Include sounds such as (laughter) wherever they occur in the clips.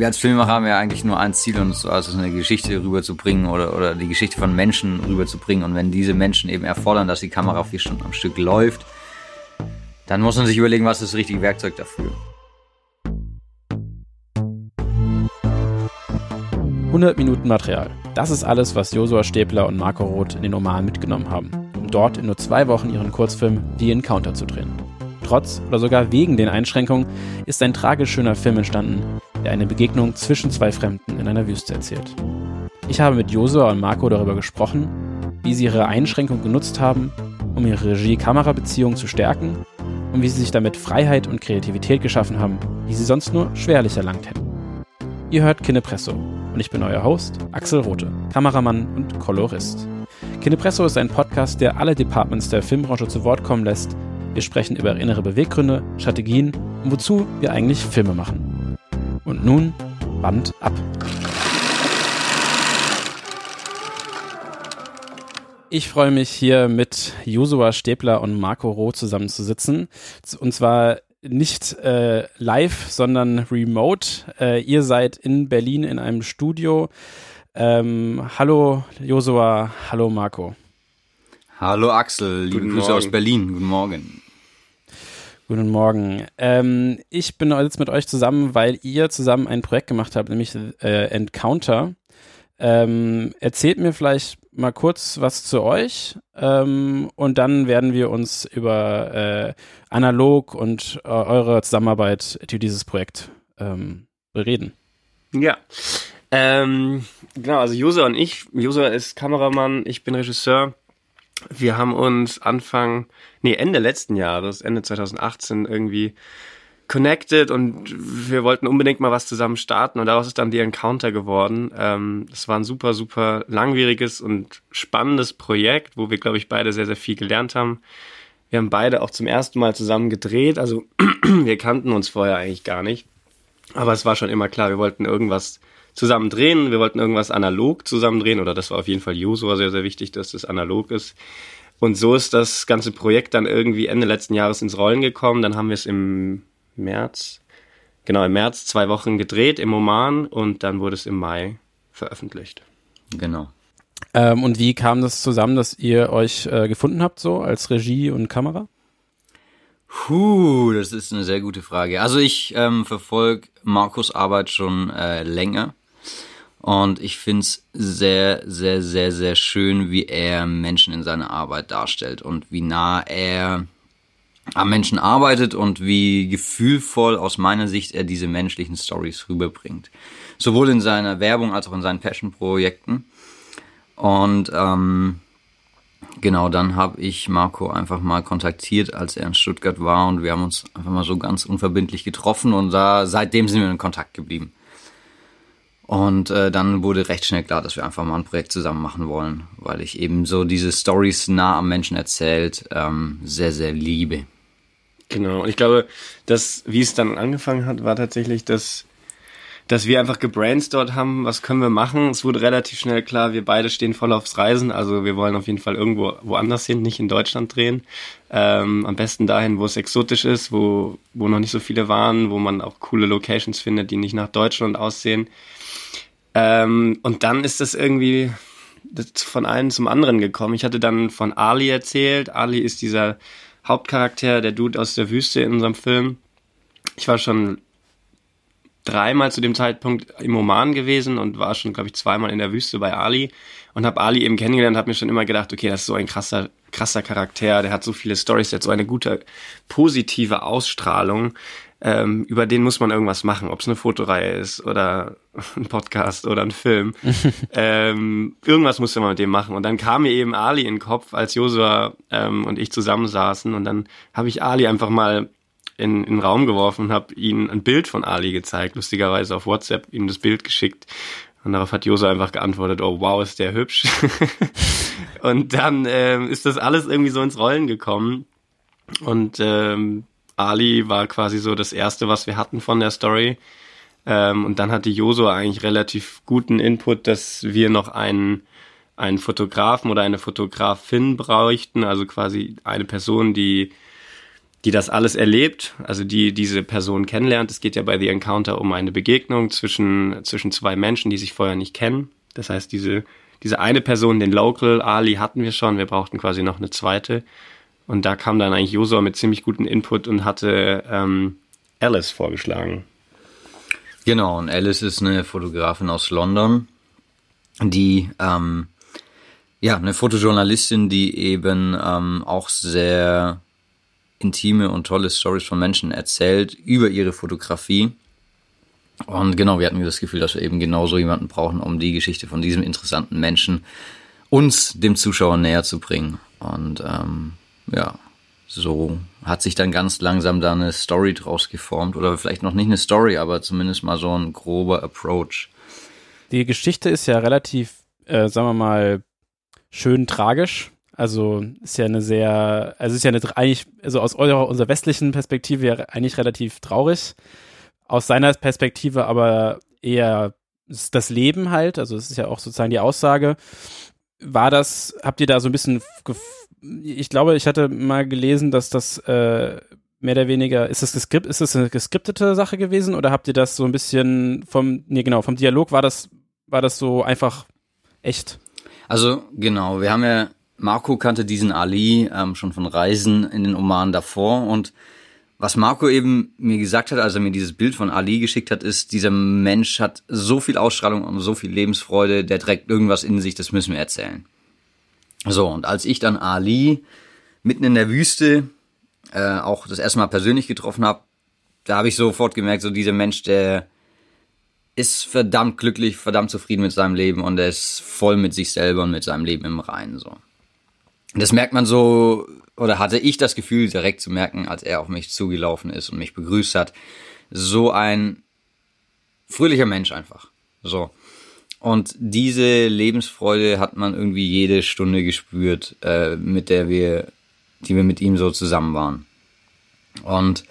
wir als Filmemacher haben ja eigentlich nur ein Ziel, uns also eine Geschichte rüberzubringen oder, oder die Geschichte von Menschen rüberzubringen. Und wenn diese Menschen eben erfordern, dass die Kamera vier Stunden am Stück läuft, dann muss man sich überlegen, was ist das richtige Werkzeug dafür. 100 Minuten Material. Das ist alles, was Josua Stäbler und Marco Roth in den Oman mitgenommen haben, um dort in nur zwei Wochen ihren Kurzfilm The Encounter zu drehen. Trotz oder sogar wegen den Einschränkungen ist ein tragisch schöner Film entstanden, der eine Begegnung zwischen zwei Fremden in einer Wüste erzählt. Ich habe mit Josua und Marco darüber gesprochen, wie sie ihre Einschränkung genutzt haben, um ihre Regie-Kamera-Beziehung zu stärken und wie sie sich damit Freiheit und Kreativität geschaffen haben, die sie sonst nur schwerlich erlangt hätten. Ihr hört Kinepresso und ich bin euer Host Axel Rote, Kameramann und Kolorist. Kinepresso ist ein Podcast, der alle Departments der Filmbranche zu Wort kommen lässt. Wir sprechen über innere Beweggründe, Strategien und wozu wir eigentlich Filme machen. Und nun Band ab. Ich freue mich hier mit Josua Stäbler und Marco Roh zusammenzusitzen. Und zwar nicht äh, live, sondern remote. Äh, ihr seid in Berlin in einem Studio. Ähm, hallo Josua, hallo Marco. Hallo Axel, liebe Guten Grüße Morgen. aus Berlin. Guten Morgen. Guten Morgen. Ähm, ich bin jetzt mit euch zusammen, weil ihr zusammen ein Projekt gemacht habt, nämlich äh, Encounter. Ähm, erzählt mir vielleicht mal kurz was zu euch ähm, und dann werden wir uns über äh, analog und äh, eure Zusammenarbeit für dieses Projekt ähm, bereden. Ja. Ähm, genau, also Josa und ich. Josa ist Kameramann, ich bin Regisseur. Wir haben uns Anfang, nee, Ende letzten Jahres, Ende 2018 irgendwie connected und wir wollten unbedingt mal was zusammen starten und daraus ist dann die Encounter geworden. Ähm, war ein super, super langwieriges und spannendes Projekt, wo wir, glaube ich, beide sehr, sehr viel gelernt haben. Wir haben beide auch zum ersten Mal zusammen gedreht, also (clears throat) wir kannten uns vorher eigentlich gar nicht. Aber es war schon immer klar, wir wollten irgendwas zusammen drehen, wir wollten irgendwas analog zusammen drehen, oder das war auf jeden Fall Joshua sehr, sehr wichtig, dass das analog ist. Und so ist das ganze Projekt dann irgendwie Ende letzten Jahres ins Rollen gekommen. Dann haben wir es im März, genau im März zwei Wochen gedreht im Oman und dann wurde es im Mai veröffentlicht. Genau. Ähm, und wie kam das zusammen, dass ihr euch äh, gefunden habt, so als Regie und Kamera? Puh, das ist eine sehr gute Frage. Also ich ähm, verfolge Markus Arbeit schon äh, länger und ich finde es sehr, sehr, sehr, sehr schön, wie er Menschen in seiner Arbeit darstellt und wie nah er am Menschen arbeitet und wie gefühlvoll aus meiner Sicht er diese menschlichen Stories rüberbringt. Sowohl in seiner Werbung als auch in seinen Passion-Projekten. Und ähm, genau, dann habe ich Marco einfach mal kontaktiert, als er in Stuttgart war und wir haben uns einfach mal so ganz unverbindlich getroffen und da seitdem sind wir in Kontakt geblieben. Und äh, dann wurde recht schnell klar, dass wir einfach mal ein Projekt zusammen machen wollen, weil ich eben so diese Stories nah am Menschen erzählt ähm, sehr, sehr liebe. Genau, und ich glaube, dass, wie es dann angefangen hat, war tatsächlich, dass, dass wir einfach gebrainstormt haben, was können wir machen. Es wurde relativ schnell klar, wir beide stehen voll aufs Reisen, also wir wollen auf jeden Fall irgendwo woanders hin, nicht in Deutschland drehen. Ähm, am besten dahin, wo es exotisch ist, wo, wo noch nicht so viele waren, wo man auch coole Locations findet, die nicht nach Deutschland aussehen. Ähm, und dann ist das irgendwie von einem zum anderen gekommen. Ich hatte dann von Ali erzählt. Ali ist dieser Hauptcharakter, der Dude aus der Wüste in unserem Film. Ich war schon dreimal zu dem Zeitpunkt im Oman gewesen und war schon, glaube ich, zweimal in der Wüste bei Ali und habe Ali eben kennengelernt, habe mir schon immer gedacht, okay, das ist so ein krasser, krasser Charakter, der hat so viele Stories, der hat so eine gute, positive Ausstrahlung ähm, über den muss man irgendwas machen, ob es eine Fotoreihe ist oder (laughs) ein Podcast oder ein Film. (laughs) ähm, irgendwas musste man mit dem machen. Und dann kam mir eben Ali in den Kopf, als Josua ähm, und ich zusammensaßen. Und dann habe ich Ali einfach mal in, in den Raum geworfen und habe ihm ein Bild von Ali gezeigt, lustigerweise auf WhatsApp ihm das Bild geschickt. Und darauf hat Josua einfach geantwortet, oh wow, ist der hübsch. (laughs) und dann ähm, ist das alles irgendwie so ins Rollen gekommen. Und ähm, Ali war quasi so das erste, was wir hatten von der Story. Ähm, und dann hatte Joso eigentlich relativ guten Input, dass wir noch einen, einen Fotografen oder eine Fotografin bräuchten, also quasi eine Person, die die das alles erlebt, also die diese Person kennenlernt. Es geht ja bei The Encounter um eine Begegnung zwischen, zwischen zwei Menschen, die sich vorher nicht kennen. Das heißt, diese, diese eine Person, den Local, Ali hatten wir schon, wir brauchten quasi noch eine zweite. Und da kam dann eigentlich Josua mit ziemlich gutem Input und hatte ähm, Alice vorgeschlagen. Genau, und Alice ist eine Fotografin aus London, die ähm, ja eine Fotojournalistin, die eben ähm, auch sehr intime und tolle Stories von Menschen erzählt über ihre Fotografie. Und genau, wir hatten das Gefühl, dass wir eben genauso jemanden brauchen, um die Geschichte von diesem interessanten Menschen uns dem Zuschauer näher zu bringen. Und ähm, ja, so hat sich dann ganz langsam da eine Story draus geformt. Oder vielleicht noch nicht eine Story, aber zumindest mal so ein grober Approach. Die Geschichte ist ja relativ, äh, sagen wir mal, schön tragisch. Also ist ja eine sehr, also ist ja eine, eigentlich, also aus eurer, unserer westlichen Perspektive ja eigentlich relativ traurig. Aus seiner Perspektive aber eher das Leben halt, also es ist ja auch sozusagen die Aussage. War das, habt ihr da so ein bisschen, ich glaube, ich hatte mal gelesen, dass das äh, mehr oder weniger, ist das, geskript, ist das eine geskriptete Sache gewesen oder habt ihr das so ein bisschen vom, nee genau, vom Dialog war das, war das so einfach echt? Also genau, wir haben ja Marco kannte diesen Ali ähm, schon von Reisen in den Oman davor und was Marco eben mir gesagt hat, als er mir dieses Bild von Ali geschickt hat, ist, dieser Mensch hat so viel Ausstrahlung und so viel Lebensfreude, der trägt irgendwas in sich, das müssen wir erzählen. So, und als ich dann Ali mitten in der Wüste äh, auch das erste Mal persönlich getroffen habe, da habe ich sofort gemerkt, so dieser Mensch, der ist verdammt glücklich, verdammt zufrieden mit seinem Leben und er ist voll mit sich selber und mit seinem Leben im Reinen. So. Das merkt man so, oder hatte ich das Gefühl direkt zu merken, als er auf mich zugelaufen ist und mich begrüßt hat. So ein fröhlicher Mensch einfach. So. Und diese Lebensfreude hat man irgendwie jede Stunde gespürt, äh, mit der wir, die wir mit ihm so zusammen waren. Und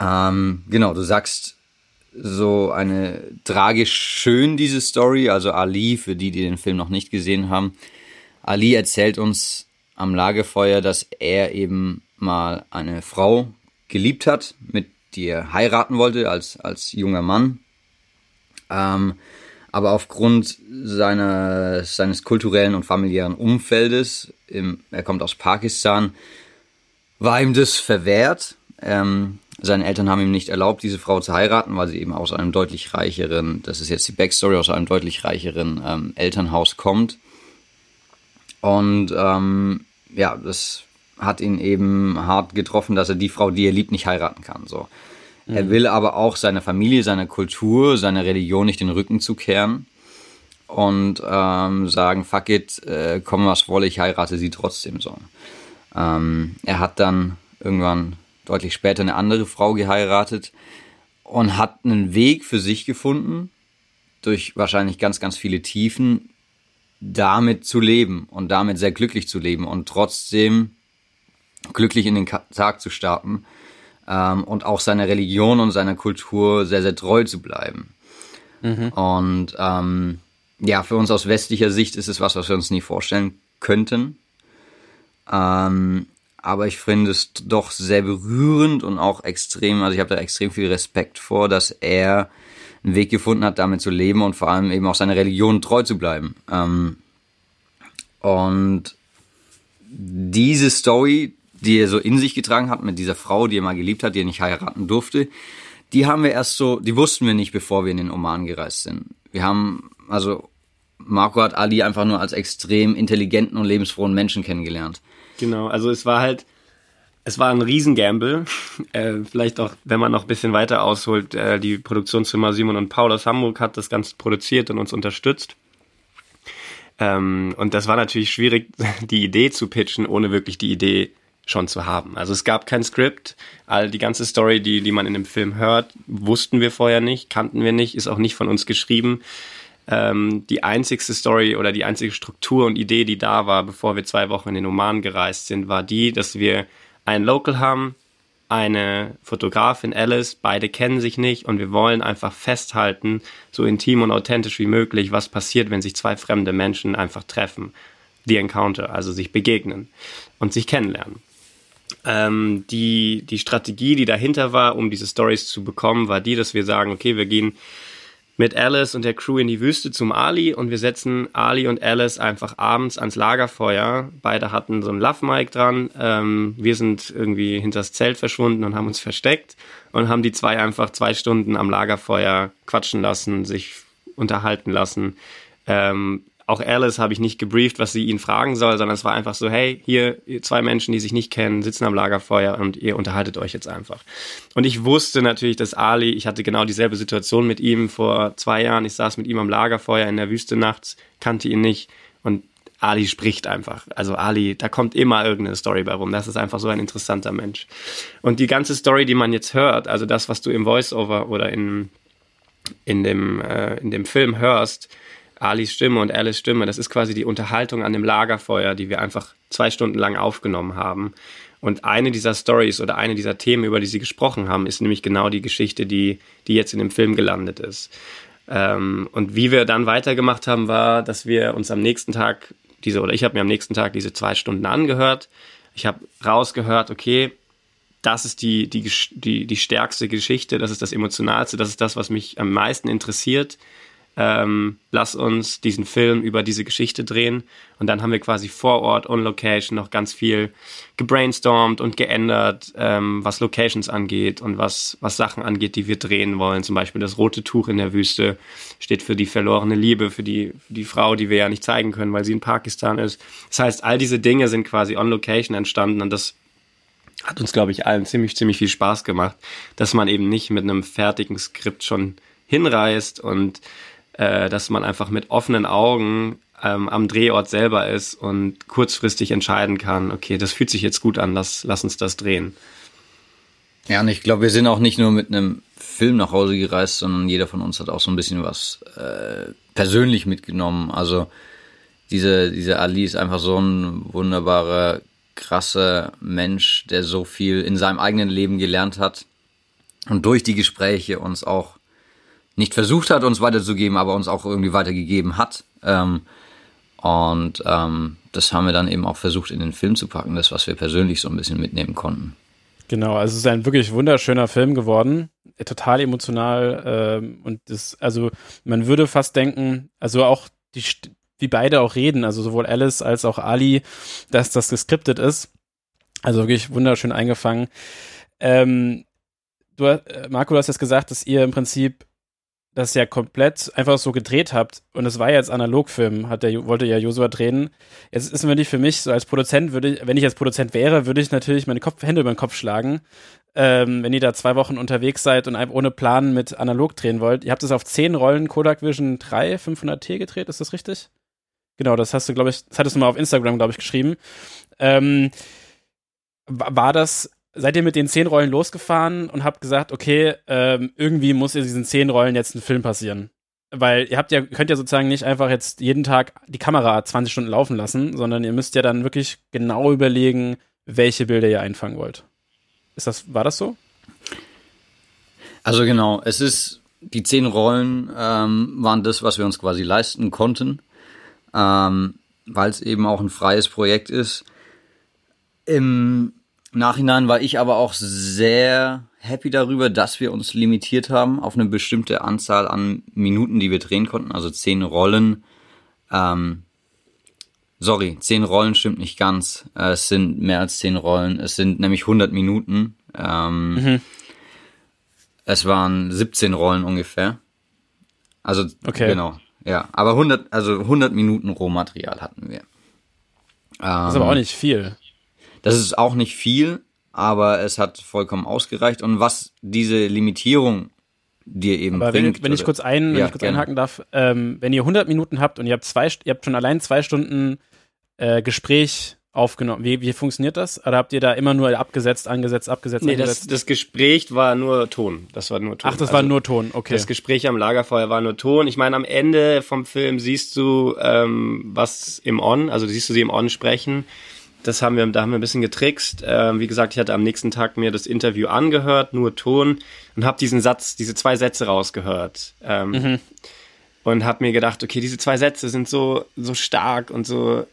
ähm, genau, du sagst so eine tragisch schön diese Story, also Ali, für die, die den Film noch nicht gesehen haben, Ali erzählt uns am Lagerfeuer, dass er eben mal eine Frau geliebt hat, mit die er heiraten wollte als, als junger Mann. Ähm, aber aufgrund seiner, seines kulturellen und familiären Umfeldes, im, er kommt aus Pakistan, war ihm das verwehrt. Ähm, seine Eltern haben ihm nicht erlaubt, diese Frau zu heiraten, weil sie eben aus einem deutlich reicheren, das ist jetzt die Backstory, aus einem deutlich reicheren ähm, Elternhaus kommt. Und ähm, ja, das hat ihn eben hart getroffen, dass er die Frau, die er liebt, nicht heiraten kann. So. Mhm. Er will aber auch seiner Familie, seiner Kultur, seiner Religion nicht den Rücken zukehren und ähm, sagen, fuck it, äh, komm was wolle, ich heirate sie trotzdem so. Ähm, er hat dann irgendwann deutlich später eine andere Frau geheiratet und hat einen Weg für sich gefunden, durch wahrscheinlich ganz, ganz viele Tiefen, damit zu leben und damit sehr glücklich zu leben und trotzdem glücklich in den Tag zu starten ähm, und auch seiner Religion und seiner Kultur sehr, sehr treu zu bleiben. Mhm. Und ähm, ja, für uns aus westlicher Sicht ist es was, was wir uns nie vorstellen könnten. Ähm, aber ich finde es doch sehr berührend und auch extrem, also ich habe da extrem viel Respekt vor, dass er einen Weg gefunden hat, damit zu leben und vor allem eben auch seiner Religion treu zu bleiben. Ähm, und diese Story, die er so in sich getragen hat mit dieser Frau, die er mal geliebt hat, die er nicht heiraten durfte, die haben wir erst so, die wussten wir nicht, bevor wir in den Oman gereist sind. Wir haben, also Marco hat Ali einfach nur als extrem intelligenten und lebensfrohen Menschen kennengelernt. Genau, also es war halt, es war ein Riesengamble. Äh, vielleicht auch, wenn man noch ein bisschen weiter ausholt, äh, die Produktionsfirma Simon und Paul aus Hamburg hat das Ganze produziert und uns unterstützt. Ähm, und das war natürlich schwierig, (laughs) die Idee zu pitchen, ohne wirklich die Idee schon zu haben. Also es gab kein Skript. All die ganze Story, die, die man in dem Film hört, wussten wir vorher nicht, kannten wir nicht, ist auch nicht von uns geschrieben. Ähm, die einzigste Story oder die einzige Struktur und Idee, die da war, bevor wir zwei Wochen in den Oman gereist sind, war die, dass wir einen Local haben, eine Fotografin Alice, beide kennen sich nicht und wir wollen einfach festhalten, so intim und authentisch wie möglich, was passiert, wenn sich zwei fremde Menschen einfach treffen. Die Encounter, also sich begegnen und sich kennenlernen. Ähm, die, die Strategie, die dahinter war, um diese Stories zu bekommen, war die, dass wir sagen, okay, wir gehen mit Alice und der Crew in die Wüste zum Ali und wir setzen Ali und Alice einfach abends ans Lagerfeuer. Beide hatten so ein Love-Mic dran. Ähm, wir sind irgendwie hinters Zelt verschwunden und haben uns versteckt und haben die zwei einfach zwei Stunden am Lagerfeuer quatschen lassen, sich unterhalten lassen. Ähm, auch Alice habe ich nicht gebrieft, was sie ihn fragen soll, sondern es war einfach so, hey, hier zwei Menschen, die sich nicht kennen, sitzen am Lagerfeuer und ihr unterhaltet euch jetzt einfach. Und ich wusste natürlich, dass Ali, ich hatte genau dieselbe Situation mit ihm vor zwei Jahren. Ich saß mit ihm am Lagerfeuer in der Wüste nachts, kannte ihn nicht und Ali spricht einfach. Also Ali, da kommt immer irgendeine Story bei rum. Das ist einfach so ein interessanter Mensch. Und die ganze Story, die man jetzt hört, also das, was du im Voiceover oder in, in, dem, äh, in dem Film hörst, Alis Stimme und Alice Stimme, das ist quasi die Unterhaltung an dem Lagerfeuer, die wir einfach zwei Stunden lang aufgenommen haben. Und eine dieser Stories oder eine dieser Themen, über die sie gesprochen haben, ist nämlich genau die Geschichte, die, die jetzt in dem Film gelandet ist. Ähm, und wie wir dann weitergemacht haben, war, dass wir uns am nächsten Tag diese, oder ich habe mir am nächsten Tag diese zwei Stunden angehört. Ich habe rausgehört, okay, das ist die, die, die, die stärkste Geschichte, das ist das Emotionalste, das ist das, was mich am meisten interessiert ähm, lass uns diesen Film über diese Geschichte drehen. Und dann haben wir quasi vor Ort, on Location, noch ganz viel gebrainstormt und geändert, ähm, was Locations angeht und was, was Sachen angeht, die wir drehen wollen. Zum Beispiel das rote Tuch in der Wüste steht für die verlorene Liebe, für die, für die Frau, die wir ja nicht zeigen können, weil sie in Pakistan ist. Das heißt, all diese Dinge sind quasi on Location entstanden und das hat uns, glaube ich, allen ziemlich, ziemlich viel Spaß gemacht, dass man eben nicht mit einem fertigen Skript schon hinreist und äh, dass man einfach mit offenen Augen ähm, am Drehort selber ist und kurzfristig entscheiden kann, okay, das fühlt sich jetzt gut an, lass, lass uns das drehen. Ja, und ich glaube, wir sind auch nicht nur mit einem Film nach Hause gereist, sondern jeder von uns hat auch so ein bisschen was äh, persönlich mitgenommen. Also diese, diese Ali ist einfach so ein wunderbarer, krasser Mensch, der so viel in seinem eigenen Leben gelernt hat und durch die Gespräche uns auch nicht versucht hat, uns weiterzugeben, aber uns auch irgendwie weitergegeben hat. Ähm, und ähm, das haben wir dann eben auch versucht in den Film zu packen, das, was wir persönlich so ein bisschen mitnehmen konnten. Genau, also es ist ein wirklich wunderschöner Film geworden, total emotional ähm, und das, also man würde fast denken, also auch die, wie beide auch reden, also sowohl Alice als auch Ali, dass das geskriptet ist. Also wirklich wunderschön eingefangen. Ähm, du, Marco, du hast jetzt gesagt, dass ihr im Prinzip das ja komplett einfach so gedreht habt und es war ja jetzt Analogfilm, hat der wollte ja Josua drehen. Jetzt ist natürlich für mich so als Produzent würde ich, wenn ich als Produzent wäre, würde ich natürlich meine Kopf, Hände über den Kopf schlagen, ähm, wenn ihr da zwei Wochen unterwegs seid und ohne Plan mit Analog drehen wollt. Ihr habt es auf zehn Rollen Kodak Vision 3 500T gedreht, ist das richtig? Genau, das hast du, glaube ich, das hattest du mal auf Instagram, glaube ich, geschrieben. Ähm, war das seid ihr mit den zehn Rollen losgefahren und habt gesagt, okay, ähm, irgendwie muss in diesen zehn Rollen jetzt ein Film passieren. Weil ihr habt ja, könnt ja sozusagen nicht einfach jetzt jeden Tag die Kamera 20 Stunden laufen lassen, sondern ihr müsst ja dann wirklich genau überlegen, welche Bilder ihr einfangen wollt. Ist das, war das so? Also genau, es ist, die zehn Rollen ähm, waren das, was wir uns quasi leisten konnten, ähm, weil es eben auch ein freies Projekt ist. Im Nachhinein war ich aber auch sehr happy darüber, dass wir uns limitiert haben auf eine bestimmte Anzahl an Minuten, die wir drehen konnten. Also zehn Rollen. Ähm, sorry, zehn Rollen stimmt nicht ganz. Äh, es sind mehr als zehn Rollen. Es sind nämlich 100 Minuten. Ähm, mhm. Es waren 17 Rollen ungefähr. Also okay. genau, ja. Aber 100, also 100 Minuten Rohmaterial hatten wir. das ist aber auch ähm, nicht viel. Das ist auch nicht viel, aber es hat vollkommen ausgereicht. Und was diese Limitierung dir eben aber bringt. Wenn, wenn ich kurz, ein, wenn ja, ich kurz einhaken darf, ähm, wenn ihr 100 Minuten habt und ihr habt zwei, ihr habt schon allein zwei Stunden äh, Gespräch aufgenommen. Wie, wie funktioniert das? Oder habt ihr da immer nur abgesetzt, angesetzt, abgesetzt, nee, angesetzt? Das, das Gespräch war nur Ton. Das war nur Ton. Ach, das also war nur Ton, okay. Das Gespräch am Lagerfeuer war nur Ton. Ich meine, am Ende vom Film siehst du ähm, was im On, also siehst du sie im On sprechen. Das haben wir, da haben wir ein bisschen getrickst. Ähm, wie gesagt, ich hatte am nächsten Tag mir das Interview angehört, nur Ton, und habe diesen Satz, diese zwei Sätze rausgehört. Ähm, mhm. Und habe mir gedacht, okay, diese zwei Sätze sind so, so stark und so,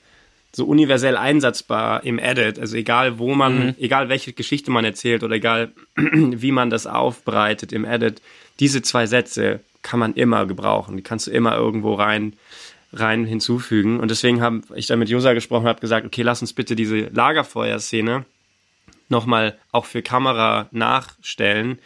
so universell einsatzbar im Edit. Also egal, wo man, mhm. egal welche Geschichte man erzählt oder egal, (clears throat) wie man das aufbereitet im Edit, diese zwei Sätze kann man immer gebrauchen. Die kannst du immer irgendwo rein, rein hinzufügen. Und deswegen habe ich da mit Josa gesprochen und habe gesagt, okay, lass uns bitte diese Lagerfeuerszene nochmal auch für Kamera nachstellen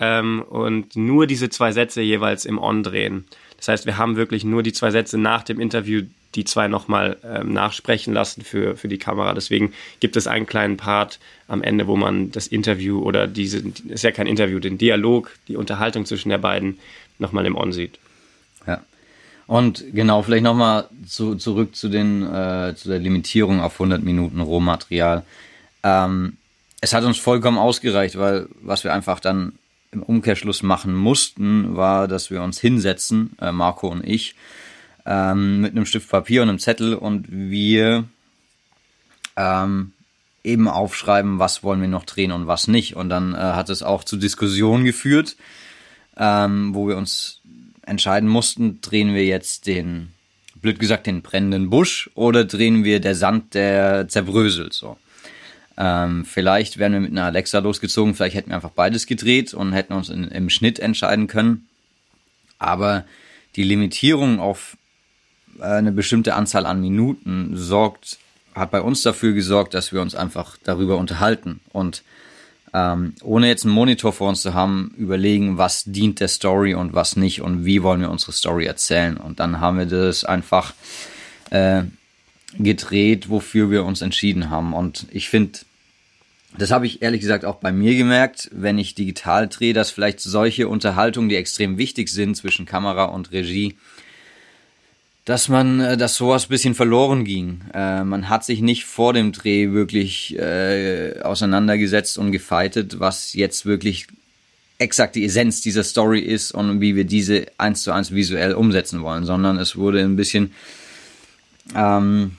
ähm, und nur diese zwei Sätze jeweils im On drehen. Das heißt, wir haben wirklich nur die zwei Sätze nach dem Interview, die zwei nochmal ähm, nachsprechen lassen für, für die Kamera. Deswegen gibt es einen kleinen Part am Ende, wo man das Interview oder diese, ist ja kein Interview, den Dialog, die Unterhaltung zwischen der beiden nochmal im On sieht. Und genau, vielleicht nochmal zu, zurück zu, den, äh, zu der Limitierung auf 100 Minuten Rohmaterial. Ähm, es hat uns vollkommen ausgereicht, weil was wir einfach dann im Umkehrschluss machen mussten, war, dass wir uns hinsetzen, äh, Marco und ich, ähm, mit einem Stift Papier und einem Zettel und wir ähm, eben aufschreiben, was wollen wir noch drehen und was nicht. Und dann äh, hat es auch zu Diskussionen geführt, ähm, wo wir uns entscheiden mussten, drehen wir jetzt den, blöd gesagt, den brennenden Busch oder drehen wir der Sand, der zerbröselt, so. Ähm, vielleicht wären wir mit einer Alexa losgezogen, vielleicht hätten wir einfach beides gedreht und hätten uns in, im Schnitt entscheiden können. Aber die Limitierung auf äh, eine bestimmte Anzahl an Minuten sorgt, hat bei uns dafür gesorgt, dass wir uns einfach darüber unterhalten und ähm, ohne jetzt einen Monitor vor uns zu haben, überlegen, was dient der Story und was nicht und wie wollen wir unsere Story erzählen. Und dann haben wir das einfach äh, gedreht, wofür wir uns entschieden haben. Und ich finde, das habe ich ehrlich gesagt auch bei mir gemerkt, wenn ich digital drehe, dass vielleicht solche Unterhaltungen, die extrem wichtig sind zwischen Kamera und Regie, dass man, äh, dass sowas bisschen verloren ging. Äh, man hat sich nicht vor dem Dreh wirklich äh, auseinandergesetzt und gefeitet, was jetzt wirklich exakt die Essenz dieser Story ist und wie wir diese eins zu eins visuell umsetzen wollen, sondern es wurde ein bisschen ähm,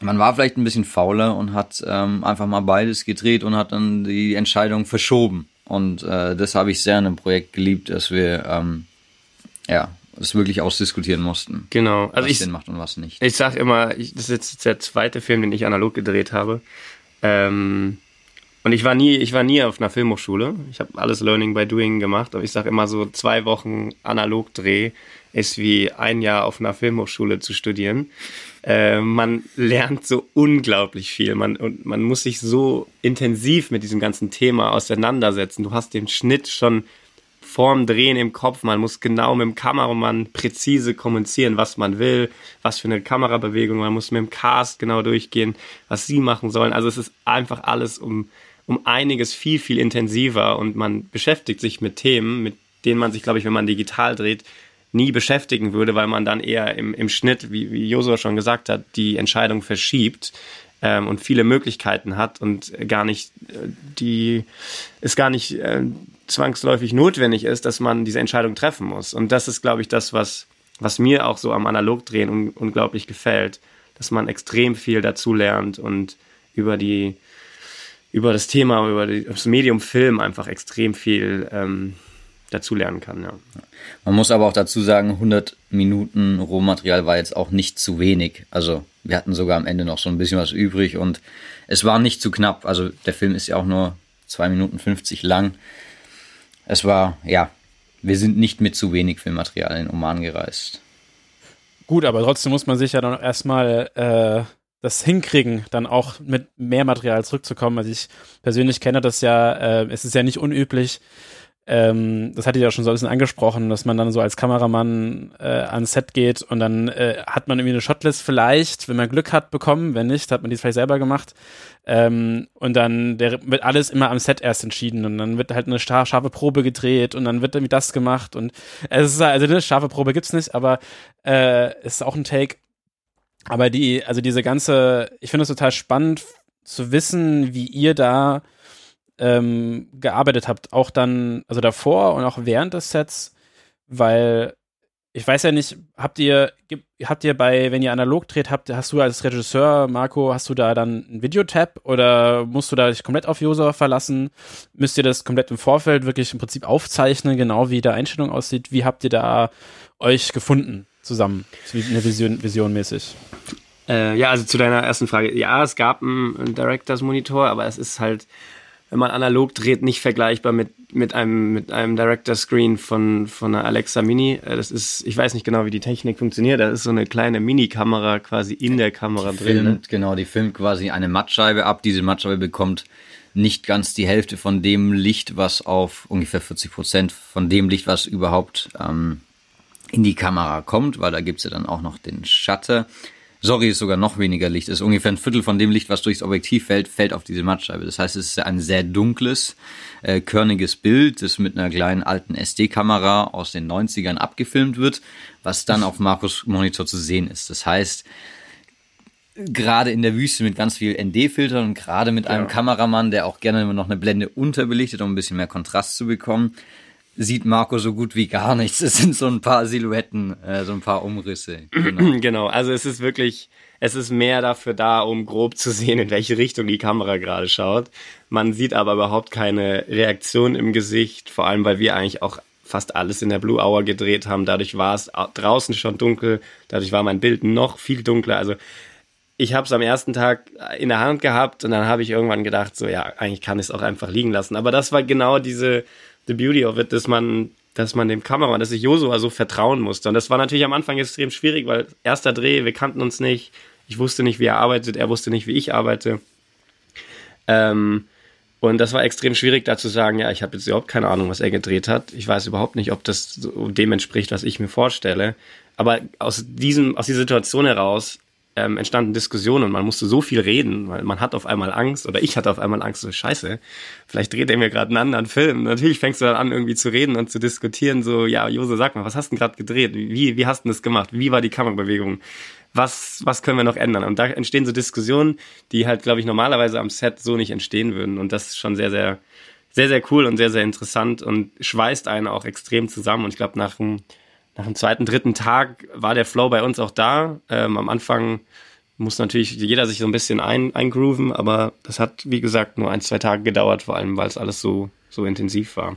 man war vielleicht ein bisschen fauler und hat ähm, einfach mal beides gedreht und hat dann die Entscheidung verschoben. Und äh, das habe ich sehr in dem Projekt geliebt, dass wir ähm, ja das wirklich ausdiskutieren mussten. Genau. Also was ich, Sinn macht und was nicht. Ich sag immer, ich, das ist jetzt der zweite Film, den ich analog gedreht habe. Ähm, und ich war nie, ich war nie auf einer Filmhochschule. Ich habe alles Learning by Doing gemacht. Aber ich sage immer so, zwei Wochen analog Dreh ist wie ein Jahr auf einer Filmhochschule zu studieren. Äh, man lernt so unglaublich viel. Man, und man muss sich so intensiv mit diesem ganzen Thema auseinandersetzen. Du hast den Schnitt schon vorm Drehen im Kopf. Man muss genau mit dem Kameramann präzise kommunizieren, was man will, was für eine Kamerabewegung. Man muss mit dem Cast genau durchgehen, was sie machen sollen. Also es ist einfach alles um, um einiges viel, viel intensiver und man beschäftigt sich mit Themen, mit denen man sich, glaube ich, wenn man digital dreht, nie beschäftigen würde, weil man dann eher im, im Schnitt, wie, wie Josua schon gesagt hat, die Entscheidung verschiebt ähm, und viele Möglichkeiten hat und gar nicht äh, die es gar nicht äh, zwangsläufig notwendig ist, dass man diese Entscheidung treffen muss. Und das ist, glaube ich, das, was, was mir auch so am Analogdrehen un unglaublich gefällt, dass man extrem viel dazu lernt und über die über das Thema, über das Medium Film einfach extrem viel ähm, dazulernen kann. Ja. Man muss aber auch dazu sagen, 100 Minuten Rohmaterial war jetzt auch nicht zu wenig. Also wir hatten sogar am Ende noch so ein bisschen was übrig und es war nicht zu knapp. Also der Film ist ja auch nur 2 Minuten 50 lang. Es war, ja, wir sind nicht mit zu wenig Filmmaterial in Oman gereist. Gut, aber trotzdem muss man sich ja dann erstmal äh, das hinkriegen, dann auch mit mehr Material zurückzukommen. Also ich persönlich kenne das ja, äh, es ist ja nicht unüblich, ähm, das hatte ich ja schon so ein bisschen angesprochen, dass man dann so als Kameramann äh, ans Set geht und dann äh, hat man irgendwie eine Shotlist vielleicht, wenn man Glück hat, bekommen. Wenn nicht, hat man die vielleicht selber gemacht. Ähm, und dann der, wird alles immer am Set erst entschieden und dann wird halt eine scharfe Probe gedreht und dann wird irgendwie das gemacht und es ist also eine scharfe Probe gibt's nicht, aber äh, es ist auch ein Take. Aber die, also diese ganze, ich finde es total spannend zu wissen, wie ihr da ähm, gearbeitet habt, auch dann, also davor und auch während des Sets, weil ich weiß ja nicht, habt ihr, habt ihr bei, wenn ihr analog dreht, habt, hast du als Regisseur, Marco, hast du da dann einen Videotab oder musst du da dich komplett auf User verlassen? Müsst ihr das komplett im Vorfeld wirklich im Prinzip aufzeichnen, genau wie die Einstellung aussieht? Wie habt ihr da euch gefunden zusammen, eine Vision, Vision mäßig? Äh, ja, also zu deiner ersten Frage. Ja, es gab einen Directors Monitor, aber es ist halt, wenn man analog dreht, nicht vergleichbar mit, mit einem, mit einem Director Screen von, von einer Alexa Mini. Äh, das ist, ich weiß nicht genau, wie die Technik funktioniert. Da ist so eine kleine Mini-Kamera quasi in der Kamera die drin. Filmt, Ne? Genau, die filmt quasi eine Mattscheibe ab. Diese Mattscheibe bekommt nicht ganz die Hälfte von dem Licht, was auf ungefähr 40 Prozent von dem Licht, was überhaupt ähm, in die Kamera kommt, weil da gibt's ja dann auch noch den Shutter. Sorry, ist sogar noch weniger Licht. Ist ungefähr ein Viertel von dem Licht, was durchs Objektiv fällt, fällt auf diese Mattscheibe. Das heißt, es ist ein sehr dunkles, äh, körniges Bild, das mit einer kleinen alten SD-Kamera aus den 90ern abgefilmt wird, was dann auf Markus Monitor zu sehen ist. Das heißt, gerade in der Wüste mit ganz viel ND-Filtern und gerade mit einem Ja. Kameramann, der auch gerne immer noch eine Blende unterbelichtet, um ein bisschen mehr Kontrast zu bekommen, sieht Marco so gut wie gar nichts. Es sind so ein paar Silhouetten, äh, so ein paar Umrisse. Genau. (clears throat) Genau, also es ist wirklich, es ist mehr dafür da, um grob zu sehen, in welche Richtung die Kamera gerade schaut. Man sieht aber überhaupt keine Reaktion im Gesicht, vor allem weil wir eigentlich auch fast alles in der Blue Hour gedreht haben. Dadurch war es au- draußen schon dunkel, dadurch war mein Bild noch viel dunkler. Also ich habe es am ersten Tag in der Hand gehabt und dann habe ich irgendwann gedacht, so ja, eigentlich kann ich es auch einfach liegen lassen. Aber das war genau diese the beauty of it, dass man, dass man dem Kameramann, dass ich Josua so vertrauen musste. Und das war natürlich am Anfang extrem schwierig, weil erster Dreh, wir kannten uns nicht. Ich wusste nicht, wie er arbeitet, er wusste nicht, wie ich arbeite. Ähm, und das war extrem schwierig, da zu sagen, ja, ich habe jetzt überhaupt keine Ahnung, was er gedreht hat. Ich weiß überhaupt nicht, ob das so dem entspricht, was ich mir vorstelle. Aber aus diesem, aus dieser Situation heraus ähm, entstanden Diskussionen und man musste so viel reden, weil man hat auf einmal Angst oder ich hatte auf einmal Angst, so scheiße, vielleicht dreht er mir gerade einen anderen Film. Natürlich fängst du dann an, irgendwie zu reden und zu diskutieren, so, ja, Jose, sag mal, was hast du denn gerade gedreht? Wie, wie hast du das gemacht? Wie war die Kamerabewegung? Was, was können wir noch ändern? Und da entstehen so Diskussionen, die halt, glaube ich, normalerweise am Set so nicht entstehen würden. Und das ist schon sehr, sehr, sehr, sehr cool und sehr, sehr interessant und schweißt einen auch extrem zusammen. Und ich glaube, nach dem, nach dem zweiten, dritten Tag war der Flow bei uns auch da. Ähm, am Anfang muss natürlich jeder sich so ein bisschen ein, eingrooven, aber das hat, wie gesagt, nur ein, zwei Tage gedauert, vor allem, weil es alles so, so intensiv war.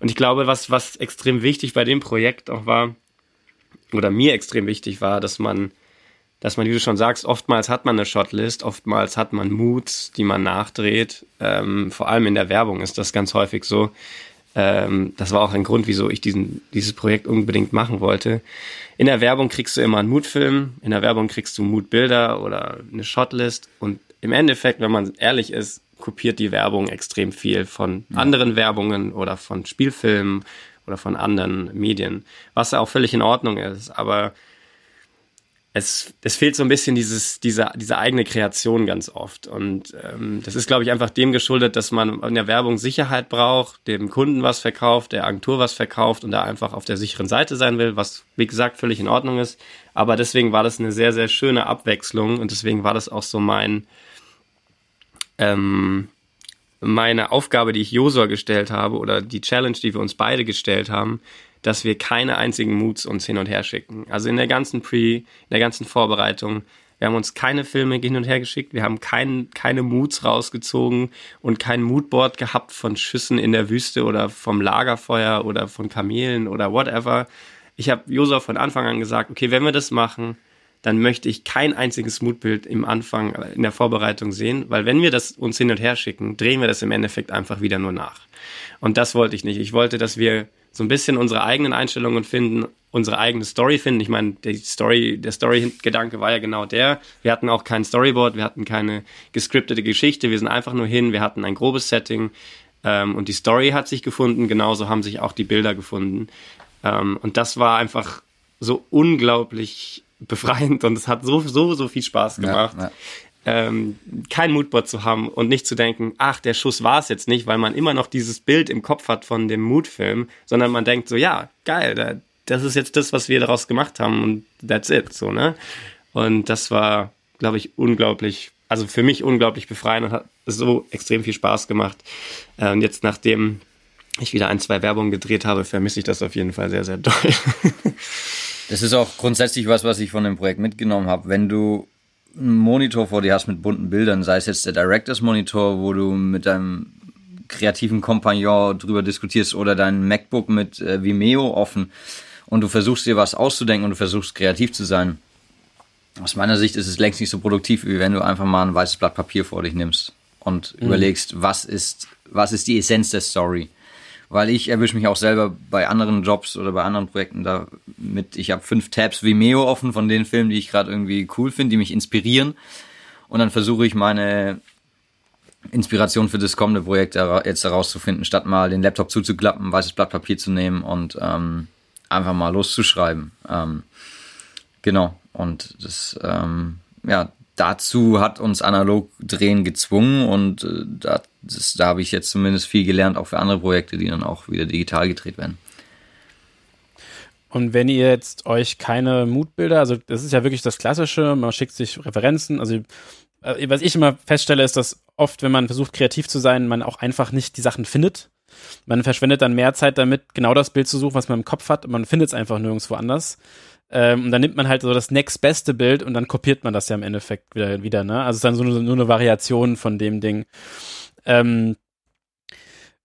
Und ich glaube, was, was extrem wichtig bei dem Projekt auch war, oder mir extrem wichtig war, dass man, dass man, wie du schon sagst, oftmals hat man eine Shotlist, oftmals hat man Moods, die man nachdreht. Ähm, vor allem in der Werbung ist das ganz häufig so. Ähm, das war auch ein Grund, wieso ich diesen, dieses Projekt unbedingt machen wollte. In der Werbung kriegst du immer einen Moodfilm, in der Werbung kriegst du Moodbilder oder eine Shotlist und im Endeffekt, wenn man ehrlich ist, kopiert die Werbung extrem viel von anderen Werbungen oder von Spielfilmen oder von anderen Medien, was ja auch völlig in Ordnung ist, aber es, es fehlt so ein bisschen dieses, diese, diese eigene Kreation ganz oft. Und ähm, das ist, glaube ich, einfach dem geschuldet, dass man in der Werbung Sicherheit braucht, dem Kunden was verkauft, der Agentur was verkauft und da einfach auf der sicheren Seite sein will, was, wie gesagt, völlig in Ordnung ist. Aber deswegen war das eine sehr, sehr schöne Abwechslung und deswegen war das auch so mein, ähm, meine Aufgabe, die ich Josua gestellt habe oder die Challenge, die wir uns beide gestellt haben, dass wir keine einzigen Moods uns hin und her schicken. Also in der ganzen Pre, in der ganzen Vorbereitung, wir haben uns keine Filme hin und her geschickt, wir haben kein, keine Moods rausgezogen und kein Moodboard gehabt von Schüssen in der Wüste oder vom Lagerfeuer oder von Kamelen oder whatever. Ich habe Josua von Anfang an gesagt, okay, wenn wir das machen, dann möchte ich kein einziges Moodbild im Anfang in der Vorbereitung sehen, weil wenn wir das uns hin und her schicken, drehen wir das im Endeffekt einfach wieder nur nach. Und das wollte ich nicht. Ich wollte, dass wir so ein bisschen unsere eigenen Einstellungen finden, unsere eigene Story finden. Ich meine, die Story, der Story-Gedanke war ja genau der. Wir hatten auch kein Storyboard, wir hatten keine gescriptete Geschichte, wir sind einfach nur hin, wir hatten ein grobes Setting ähm, und die Story hat sich gefunden, genauso haben sich auch die Bilder gefunden. Ähm, und das war einfach so unglaublich befreiend und es hat so, so, so viel Spaß gemacht. ja. Ähm, kein Moodboard zu haben und nicht zu denken, ach, der Schuss war es jetzt nicht, weil man immer noch dieses Bild im Kopf hat von dem Moodfilm, sondern man denkt so, ja, geil, da, das ist jetzt das, was wir daraus gemacht haben und that's it, so, ne? Und das war, glaube ich, unglaublich, also für mich unglaublich befreiend und hat so extrem viel Spaß gemacht. Äh, und jetzt, nachdem ich wieder ein, zwei Werbungen gedreht habe, vermisse ich das auf jeden Fall sehr, sehr doll. (laughs) Das ist auch grundsätzlich was, was ich von dem Projekt mitgenommen habe. Wenn du einen Monitor vor dir hast mit bunten Bildern, sei es jetzt der Directors Monitor, wo du mit deinem kreativen Kompagnon drüber diskutierst oder dein MacBook mit äh, Vimeo offen und du versuchst dir was auszudenken und du versuchst kreativ zu sein. Aus meiner Sicht ist es längst nicht so produktiv, wie wenn du einfach mal ein weißes Blatt Papier vor dich nimmst und mhm. überlegst, was ist, was ist die Essenz der Story. Weil ich erwische mich auch selber bei anderen Jobs oder bei anderen Projekten da mit, ich habe fünf Tabs Vimeo offen von den Filmen, die ich gerade irgendwie cool finde, die mich inspirieren. Und dann versuche ich meine Inspiration für das kommende Projekt jetzt herauszufinden, statt mal den Laptop zuzuklappen, weißes Blatt Papier zu nehmen und ähm, einfach mal loszuschreiben. Ähm, genau. Und das, ähm, ja, dazu hat uns analog drehen gezwungen und äh, da, das, da habe ich jetzt zumindest viel gelernt, auch für andere Projekte, die dann auch wieder digital gedreht werden. Und wenn ihr jetzt euch keine Mutbilder, also das ist ja wirklich das Klassische, man schickt sich Referenzen, also äh, was ich immer feststelle, ist, dass oft, wenn man versucht, kreativ zu sein, man auch einfach nicht die Sachen findet. Man verschwendet dann mehr Zeit damit, genau das Bild zu suchen, was man im Kopf hat, und man findet es einfach nirgendwo anders. Ähm, und dann nimmt man halt so das next beste Bild und dann kopiert man das ja im Endeffekt wieder, wieder ne? Also es ist dann so nur, nur eine Variation von dem Ding. Ähm,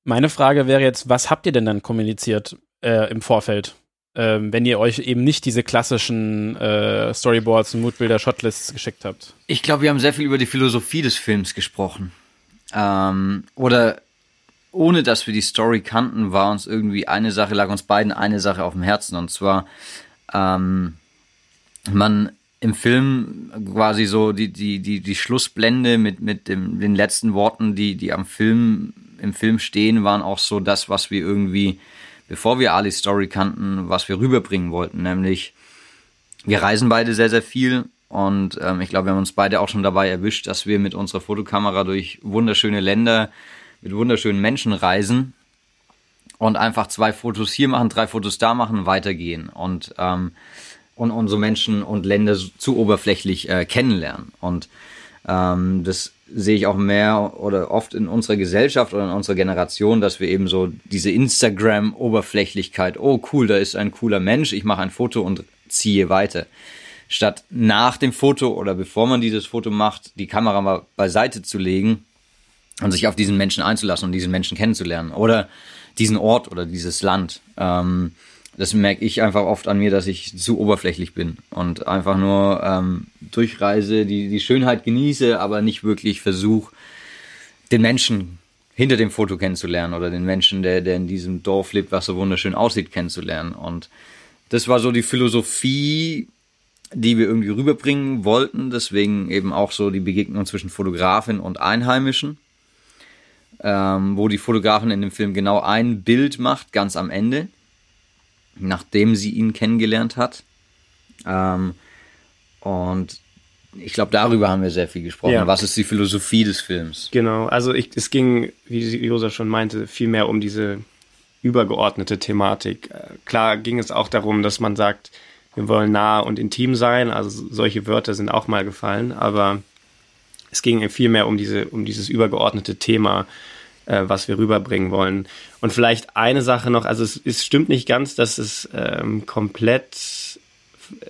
meine Frage wäre jetzt, was habt ihr denn dann kommuniziert äh, im Vorfeld? ähm, wenn ihr euch eben nicht diese klassischen äh, Storyboards und Moodbilder, Shotlists geschickt habt? Ich glaube, wir haben sehr viel über die Philosophie des Films gesprochen. Ähm, oder ohne dass wir die Story kannten, war uns irgendwie eine Sache, lag uns beiden eine Sache auf dem Herzen. Und zwar, ähm, man im Film quasi so die, die, die, die Schlussblende mit, mit dem, den letzten Worten, die, die am Film, im Film stehen, waren auch so das, was wir irgendwie bevor wir Alis Story kannten, was wir rüberbringen wollten. Nämlich, wir reisen beide sehr, sehr viel und ähm, ich glaube, wir haben uns beide auch schon dabei erwischt, dass wir mit unserer Fotokamera durch wunderschöne Länder mit wunderschönen Menschen reisen und einfach zwei Fotos hier machen, drei Fotos da machen, weitergehen und ähm, und unsere Menschen und Länder zu oberflächlich äh, kennenlernen. Und ähm, das sehe ich auch mehr oder oft in unserer Gesellschaft oder in unserer Generation, dass wir eben so diese Instagram-Oberflächlichkeit, oh cool, da ist ein cooler Mensch, ich mache ein Foto und ziehe weiter. Statt nach dem Foto oder bevor man dieses Foto macht, die Kamera mal beiseite zu legen und sich auf diesen Menschen einzulassen und diesen Menschen kennenzulernen oder diesen Ort oder dieses Land. Ähm, das merke ich einfach oft an mir, dass ich zu oberflächlich bin und einfach nur ähm, durchreise, die, die Schönheit genieße, aber nicht wirklich versuche, den Menschen hinter dem Foto kennenzulernen oder den Menschen, der, der in diesem Dorf lebt, was so wunderschön aussieht, kennenzulernen. Und das war so die Philosophie, die wir irgendwie rüberbringen wollten. Deswegen eben auch so die Begegnung zwischen Fotografin und Einheimischen, ähm, wo die Fotografin in dem Film genau ein Bild macht, ganz am Ende nachdem sie ihn kennengelernt hat. Ähm, und ich glaube, darüber haben wir sehr viel gesprochen. Ja. Was ist die Philosophie des Films? Genau, also ich, es ging, wie Josa schon meinte, viel mehr um diese übergeordnete Thematik. Äh, klar ging es auch darum, dass man sagt, wir wollen nah und intim sein, also solche Wörter sind auch mal gefallen, aber es ging viel mehr um diese, um dieses übergeordnete Thema, äh, was wir rüberbringen wollen. Und vielleicht eine Sache noch, also es, es stimmt nicht ganz, dass es ähm, komplett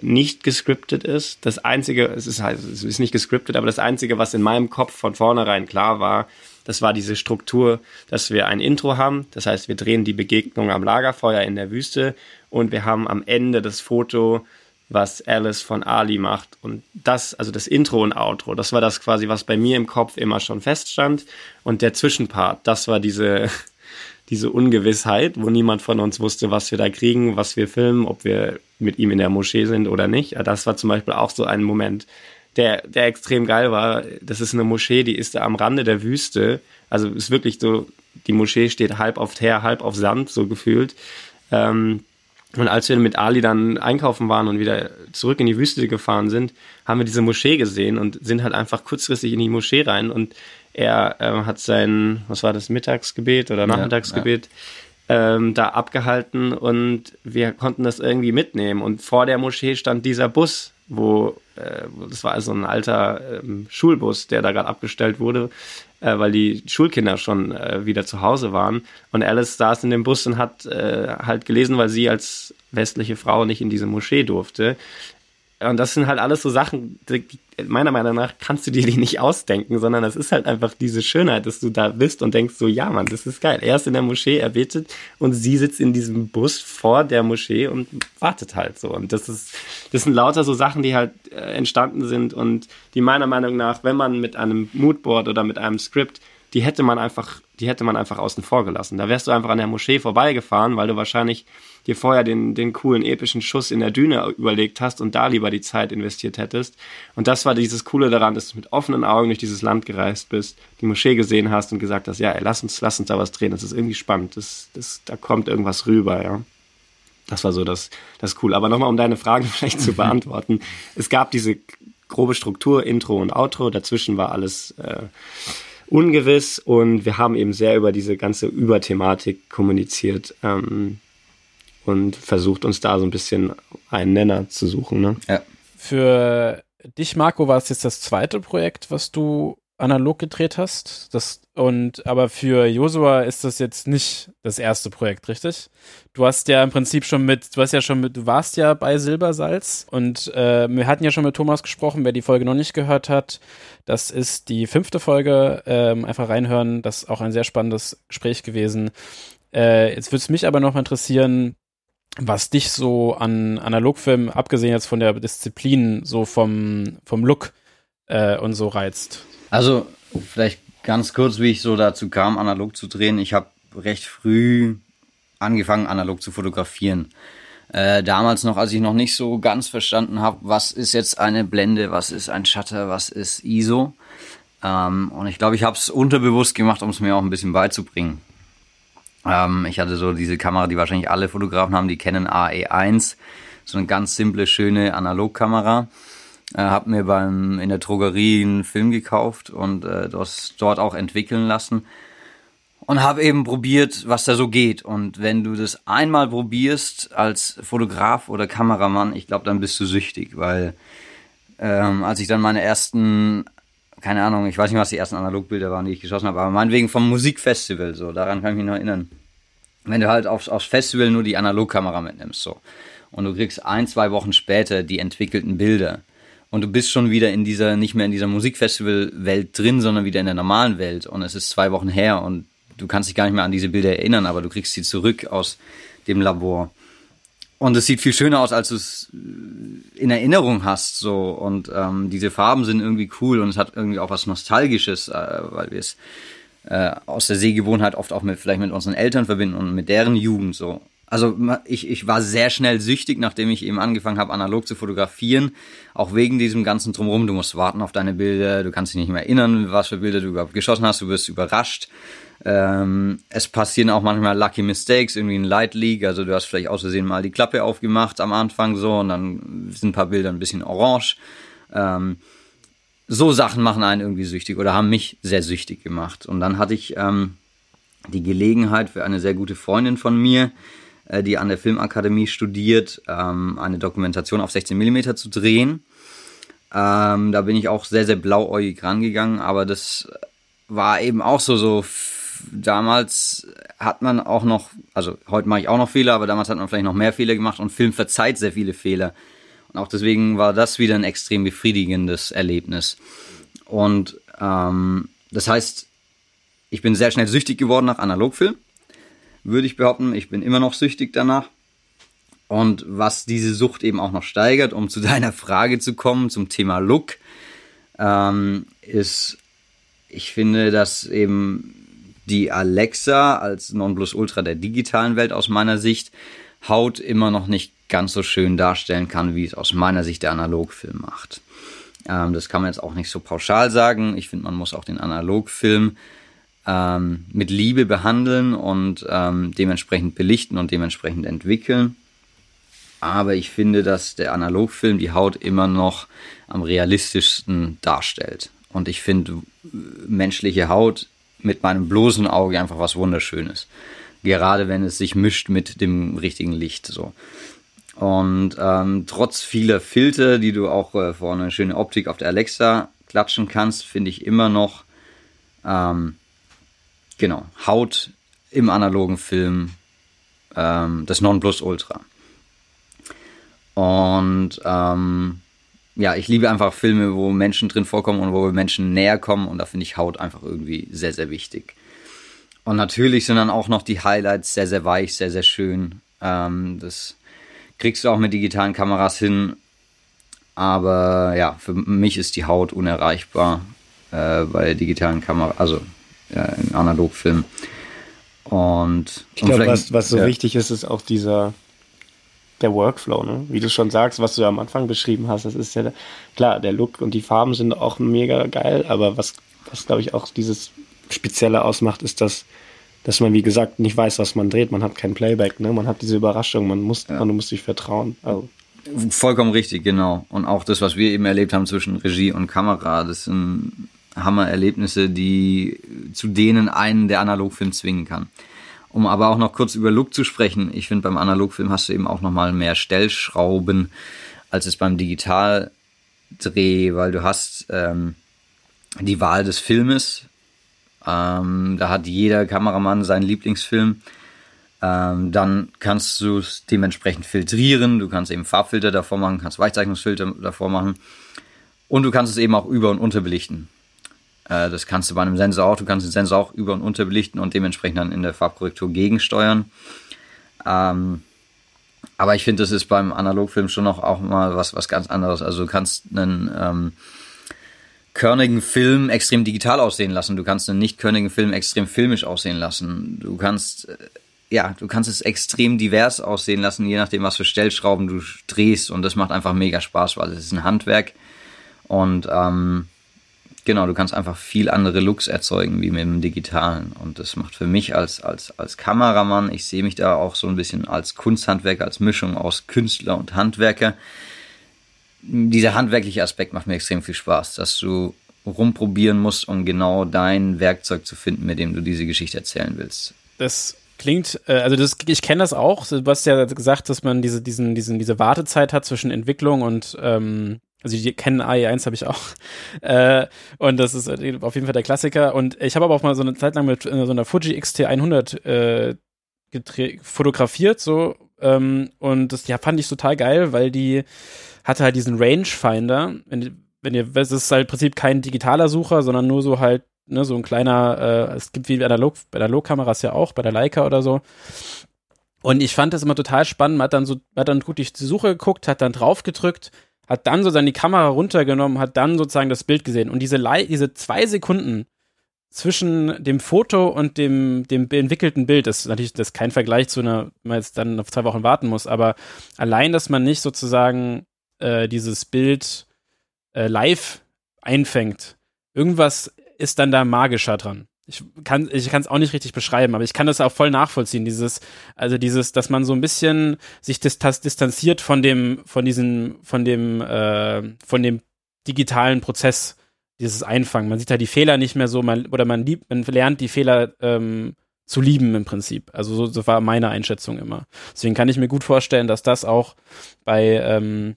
nicht gescriptet ist. Das einzige, es ist halt, es ist nicht gescriptet, aber das einzige, was in meinem Kopf von vornherein klar war, das war diese Struktur, dass wir ein Intro haben. Das heißt, wir drehen die Begegnung am Lagerfeuer in der Wüste und wir haben am Ende das Foto was Alice von Ali macht. Und das, also das Intro und Outro, das war das quasi, was bei mir im Kopf immer schon feststand. Und der Zwischenpart, das war diese, (laughs) diese Ungewissheit, wo niemand von uns wusste, was wir da kriegen, was wir filmen, ob wir mit ihm in der Moschee sind oder nicht. Das war zum Beispiel auch so ein Moment, der, der extrem geil war. Das ist eine Moschee, die ist da am Rande der Wüste. Also ist wirklich so, die Moschee steht halb auf Teer, halb auf Sand, so gefühlt. Ähm, und als wir mit Ali dann einkaufen waren und wieder zurück in die Wüste gefahren sind, haben wir diese Moschee gesehen und sind halt einfach kurzfristig in die Moschee rein und er äh, hat sein, was war das, Mittagsgebet oder Nachmittagsgebet ja, ja. Ähm, da abgehalten und wir konnten das irgendwie mitnehmen. Und vor der Moschee stand dieser Bus, wo, äh, das war also ein alter ähm, Schulbus, der da gerade abgestellt wurde, äh, weil die Schulkinder schon äh, wieder zu Hause waren. Und Alice saß in dem Bus und hat äh, halt gelesen, weil sie als westliche Frau nicht in diese Moschee durfte. Und das sind halt alles so Sachen, die, meiner Meinung nach kannst du dir die nicht ausdenken, sondern das ist halt einfach diese Schönheit, dass du da bist und denkst so, ja Mann, das ist geil. Er ist in der Moschee, er betet und sie sitzt in diesem Bus vor der Moschee und wartet halt so. Und das ist, das sind lauter so Sachen, die halt äh, entstanden sind und die meiner Meinung nach, wenn man mit einem Moodboard oder mit einem Skript die hätte man einfach, die hätte man einfach außen vor gelassen. Da wärst du einfach an der Moschee vorbeigefahren, weil du wahrscheinlich dir vorher den, den coolen epischen Schuss in der Düne überlegt hast und da lieber die Zeit investiert hättest. Und das war dieses Coole daran, dass du mit offenen Augen durch dieses Land gereist bist, die Moschee gesehen hast und gesagt hast, ja, ey, lass uns, lass uns da was drehen. Das ist irgendwie spannend. Das, das, da kommt irgendwas rüber, ja. Das war so das, das cool. Aber nochmal, um deine Frage (laughs) vielleicht zu beantworten. es gab diese grobe Struktur, Intro und Outro. Dazwischen war alles, äh, ungewiss und wir haben eben sehr über diese ganze Überthematik kommuniziert ähm, und versucht uns da so ein bisschen einen Nenner zu suchen. Ne? Ja. Für dich, Marco, war es jetzt das zweite Projekt, was du analog gedreht hast. Das, und aber für Josua ist das jetzt nicht das erste Projekt, richtig? Du hast ja im Prinzip schon mit, du hast ja schon mit, du warst ja bei Silbersalz und äh, wir hatten ja schon mit Thomas gesprochen, wer die Folge noch nicht gehört hat. Das ist die fünfte Folge. Ähm, einfach reinhören. Das ist auch ein sehr spannendes Gespräch gewesen. Äh, jetzt würde es mich aber noch interessieren, was dich so an Analogfilmen, abgesehen jetzt von der Disziplin, so vom, vom Look äh, und so reizt. Also vielleicht ganz kurz, wie ich so dazu kam, analog zu drehen. Ich habe recht früh angefangen, analog zu fotografieren. Äh, damals noch, als ich noch nicht so ganz verstanden habe, was ist jetzt eine Blende, was ist ein Shutter, was ist ISO. Ähm, und ich glaube, ich habe es unterbewusst gemacht, um es mir auch ein bisschen beizubringen. Ähm, ich hatte so diese Kamera, die wahrscheinlich alle Fotografen haben, die kennen AE1. So eine ganz simple, schöne Analogkamera. Äh, habe mir beim in der Drogerie einen Film gekauft und äh, das dort auch entwickeln lassen und habe eben probiert, was da so geht. Und wenn du das einmal probierst als Fotograf oder Kameramann, ich glaube, dann bist du süchtig, weil ähm, als ich dann meine ersten, keine Ahnung, ich weiß nicht, was die ersten Analogbilder waren, die ich geschossen habe, aber meinetwegen vom Musikfestival, so, daran kann ich mich noch erinnern. Wenn du halt aufs, aufs Festival nur die Analogkamera mitnimmst, so, und du kriegst ein, zwei Wochen später die entwickelten Bilder, und du bist schon wieder in dieser, nicht mehr in dieser Musikfestival-Welt drin, sondern wieder in der normalen Welt und es ist zwei Wochen her und du kannst dich gar nicht mehr an diese Bilder erinnern, aber du kriegst sie zurück aus dem Labor. Und es sieht viel schöner aus, als du es in Erinnerung hast, so. Und ähm, diese Farben sind irgendwie cool und es hat irgendwie auch was Nostalgisches, äh, weil wir es äh, aus der Sehgewohnheit oft auch mit, vielleicht mit unseren Eltern verbinden und mit deren Jugend, so. Also ich, ich war sehr schnell süchtig, nachdem ich eben angefangen habe, analog zu fotografieren. Auch wegen diesem ganzen Drumherum. Du musst warten auf deine Bilder, du kannst dich nicht mehr erinnern, was für Bilder du überhaupt geschossen hast, du wirst überrascht. Ähm, es passieren auch manchmal Lucky Mistakes, irgendwie ein Light Leak, also du hast vielleicht aus Versehen mal die Klappe aufgemacht am Anfang so und dann sind ein paar Bilder ein bisschen orange. Ähm, so Sachen machen einen irgendwie süchtig oder haben mich sehr süchtig gemacht. Und dann hatte ich ähm, die Gelegenheit für eine sehr gute Freundin von mir, äh, die an der Filmakademie studiert, ähm, eine Dokumentation auf 16 mm zu drehen. Ähm, da bin ich auch sehr, sehr blauäugig rangegangen, aber das war eben auch so, so damals hat man auch noch, also heute mache ich auch noch Fehler, aber damals hat man vielleicht noch mehr Fehler gemacht und Film verzeiht sehr viele Fehler. Und auch deswegen war das wieder ein extrem befriedigendes Erlebnis. Und ähm, das heißt, ich bin sehr schnell süchtig geworden nach Analogfilm, würde ich behaupten. Ich bin immer noch süchtig danach. Und was diese Sucht eben auch noch steigert, um (laughs) zu deiner Frage zu kommen, zum Thema Look, ähm, ist, ich finde, dass eben die Alexa als Nonplusultra der digitalen Welt aus meiner Sicht Haut immer noch nicht ganz so schön darstellen kann, wie es aus meiner Sicht der Analogfilm macht. Ähm, das kann man jetzt auch nicht so pauschal sagen. Ich finde, man muss auch den Analogfilm ähm, mit Liebe behandeln und ähm, dementsprechend belichten und dementsprechend entwickeln. Aber ich finde, dass der Analogfilm die Haut immer noch am realistischsten darstellt. Und ich finde, menschliche Haut mit meinem bloßen Auge einfach was Wunderschönes. Gerade wenn es sich mischt mit dem richtigen Licht. So. Und ähm, trotz vieler Filter, die du auch äh, vor eine schöne Optik auf der Alexa klatschen kannst, finde ich immer noch ähm, genau Haut im analogen Film ähm, das Nonplusultra. Und ähm, ja, ich liebe einfach Filme, wo Menschen drin vorkommen und wo Menschen näher kommen und da finde ich Haut einfach irgendwie sehr, sehr wichtig. Und natürlich sind dann auch noch die Highlights sehr, sehr weich, sehr, sehr schön. Ähm, das kriegst du auch mit digitalen Kameras hin. Aber ja, für mich ist die Haut unerreichbar äh, bei digitalen Kameras, also ja, im Analogfilm. Und, ich glaube, was, was so ja. wichtig ist, ist auch dieser der Workflow, ne? Wie du schon sagst, was du ja am Anfang beschrieben hast, das ist ja klar, der Look und die Farben sind auch mega geil, aber was, was glaube ich auch dieses Spezielle ausmacht, ist, dass, dass man, wie gesagt, nicht weiß, was man dreht. Man hat kein Playback, ne? Man hat diese Überraschung, man muss, ja. man muss sich vertrauen. Also. Vollkommen richtig, genau. Und auch das, was wir eben erlebt haben zwischen Regie und Kamera, das sind Hammererlebnisse, die zu denen einen der Analogfilm zwingen kann. Um aber auch noch kurz über Look zu sprechen, ich finde beim Analogfilm hast du eben auch nochmal mehr Stellschrauben, als es beim Digitaldreh, weil du hast ähm, die Wahl des Filmes. Ähm, da hat jeder Kameramann seinen Lieblingsfilm. Ähm, dann kannst du es dementsprechend filtrieren. Du kannst eben Farbfilter davor machen, kannst Weichzeichnungsfilter davor machen. Und du kannst es eben auch über- und unterbelichten. Äh, das kannst du bei einem Sensor auch. Du kannst den Sensor auch über- und unterbelichten und dementsprechend dann in der Farbkorrektur gegensteuern. Ähm, aber ich finde, das ist beim Analogfilm schon noch auch mal was, was ganz anderes. Also du kannst einen ähm, körnigen Film extrem digital aussehen lassen. Du kannst einen nicht körnigen Film extrem filmisch aussehen lassen. Du kannst, äh, ja, du kannst es extrem divers aussehen lassen, je nachdem, was für Stellschrauben du drehst. Und das macht einfach mega Spaß, weil es ist ein Handwerk. Und ähm, Genau, du kannst einfach viel andere Looks erzeugen wie mit dem digitalen. Und das macht für mich als, als, als Kameramann, ich sehe mich da auch so ein bisschen als Kunsthandwerker, als Mischung aus Künstler und Handwerker. Dieser handwerkliche Aspekt macht mir extrem viel Spaß, dass du rumprobieren musst, um genau dein Werkzeug zu finden, mit dem du diese Geschichte erzählen willst. Das klingt, äh, also das, ich kenne das auch. Du hast ja gesagt, dass man diese, diesen, diesen, diese Wartezeit hat zwischen Entwicklung und ähm, also die kennen AI1 habe ich auch. (laughs) Äh, und das ist auf jeden Fall der Klassiker. Und ich habe aber auch mal so eine Zeit lang mit äh, so einer Fuji XT100 äh, fotografiert, so. Ähm, und das ja, fand ich total geil, weil die hatte halt diesen Rangefinder. Wenn, wenn ihr, es ist halt im Prinzip kein digitaler Sucher, sondern nur so halt, ne, so ein kleiner, äh, es gibt wie analog, bei Analogkameras ja auch, bei der Leica oder so. Und ich fand das immer total spannend. Man hat dann so, man hat dann gut die Suche geguckt, hat dann drauf gedrückt hat dann sozusagen die Kamera runtergenommen, hat dann sozusagen das Bild gesehen. Und diese, diese zwei Sekunden zwischen dem Foto und dem, dem entwickelten Bild, das ist natürlich das ist kein Vergleich zu einer, man jetzt dann auf zwei Wochen warten muss, aber allein, dass man nicht sozusagen äh, dieses Bild äh, live einfängt, irgendwas ist dann da magischer dran ich kann ich kann es auch nicht richtig beschreiben, aber ich kann das auch voll nachvollziehen. Dieses also dieses, dass man so ein bisschen sich distanziert von dem von diesem von dem äh, von dem digitalen Prozess, dieses Einfangen. Man sieht halt die Fehler nicht mehr so, man oder man liebt, man lernt die Fehler ähm, zu lieben im Prinzip. Also so, so war meine Einschätzung immer. Deswegen kann ich mir gut vorstellen, dass das auch bei ähm,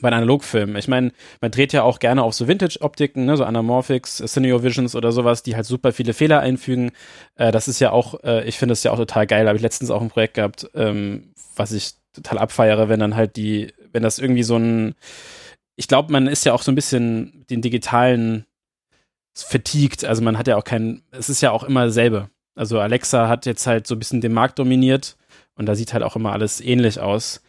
bei Analogfilmen. Ich meine, man dreht ja auch gerne auf so Vintage-Optiken, ne, so Anamorphics, Cineo Visions oder sowas, die halt super viele Fehler einfügen. Äh, das ist ja auch, äh, ich finde es ja auch total geil. Habe ich letztens auch ein Projekt gehabt, ähm, was ich total abfeiere, wenn dann halt die, wenn das irgendwie so ein, ich glaube, man ist ja auch so ein bisschen den digitalen fatigued. Also man hat ja auch kein, es ist ja auch immer dasselbe. Also Alexa hat jetzt halt so ein bisschen den Markt dominiert und da sieht halt auch immer alles ähnlich aus.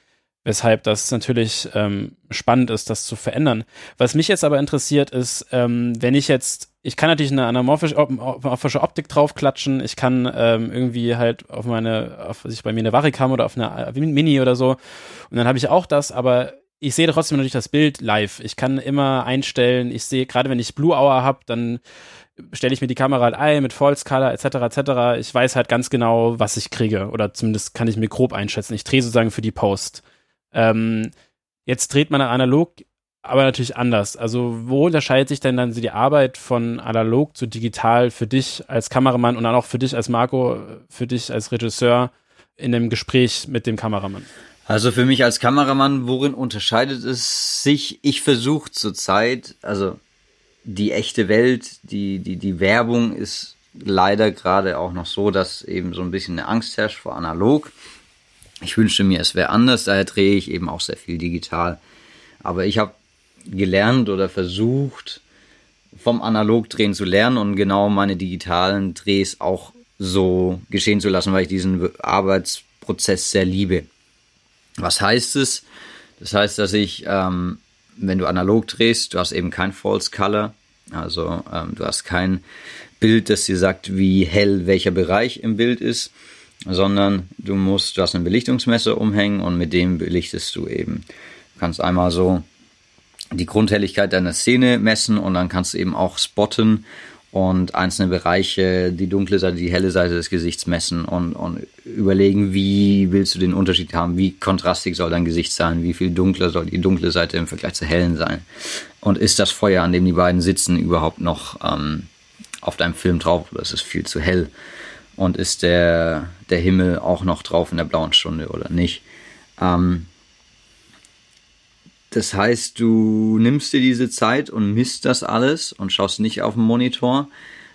Weshalb das natürlich ähm, spannend ist, das zu verändern. Was mich jetzt aber interessiert, ist, ähm, wenn ich jetzt, ich kann natürlich eine anamorphische, Optik draufklatschen, ich kann ähm, irgendwie halt auf meine, auf was ich bei mir eine Varicam oder auf eine Mini oder so, und dann habe ich auch das, aber ich sehe trotzdem natürlich das Bild live. Ich kann immer einstellen, ich sehe, gerade wenn ich Blue Hour habe, dann stelle ich mir die Kamera halt ein mit False Color etc. etc. Ich weiß halt ganz genau, was ich kriege oder zumindest kann ich mir grob einschätzen. Ich drehe sozusagen für die Post. Ähm, jetzt dreht man analog, aber natürlich anders. Also wo unterscheidet sich denn dann die Arbeit von analog zu digital für dich als Kameramann und dann auch für dich als Marco, für dich als Regisseur in dem Gespräch mit dem Kameramann? Also für mich als Kameramann, worin unterscheidet es sich? Ich versuche zurzeit, also die echte Welt, die, die, die Werbung ist leider gerade auch noch so, dass eben so ein bisschen eine Angst herrscht vor analog. Ich wünschte mir, es wäre anders, daher drehe ich eben auch sehr viel digital. Aber ich habe gelernt oder versucht, vom Analogdrehen zu lernen und genau meine digitalen Drehs auch so geschehen zu lassen, weil ich diesen Arbeitsprozess sehr liebe. Was heißt es? Das heißt, dass ich, ähm, wenn du analog drehst, du hast eben kein False Color, also ähm, du hast kein Bild, das dir sagt, wie hell welcher Bereich im Bild ist, sondern du musst, du hast ein Belichtungsmesser umhängen und mit dem belichtest du eben. Du kannst einmal so die Grundhelligkeit deiner Szene messen und dann kannst du eben auch spotten und einzelne Bereiche, die dunkle Seite, die helle Seite des Gesichts messen und, und überlegen, wie willst du den Unterschied haben, wie kontrastig soll dein Gesicht sein, wie viel dunkler soll die dunkle Seite im Vergleich zur hellen sein. Und ist das Feuer, an dem die beiden sitzen, überhaupt noch ähm, auf deinem Film drauf oder ist es viel zu hell? Und ist der, der Himmel auch noch drauf in der blauen Stunde oder nicht? Ähm, das heißt, du nimmst dir diese Zeit und misst das alles und schaust nicht auf den Monitor.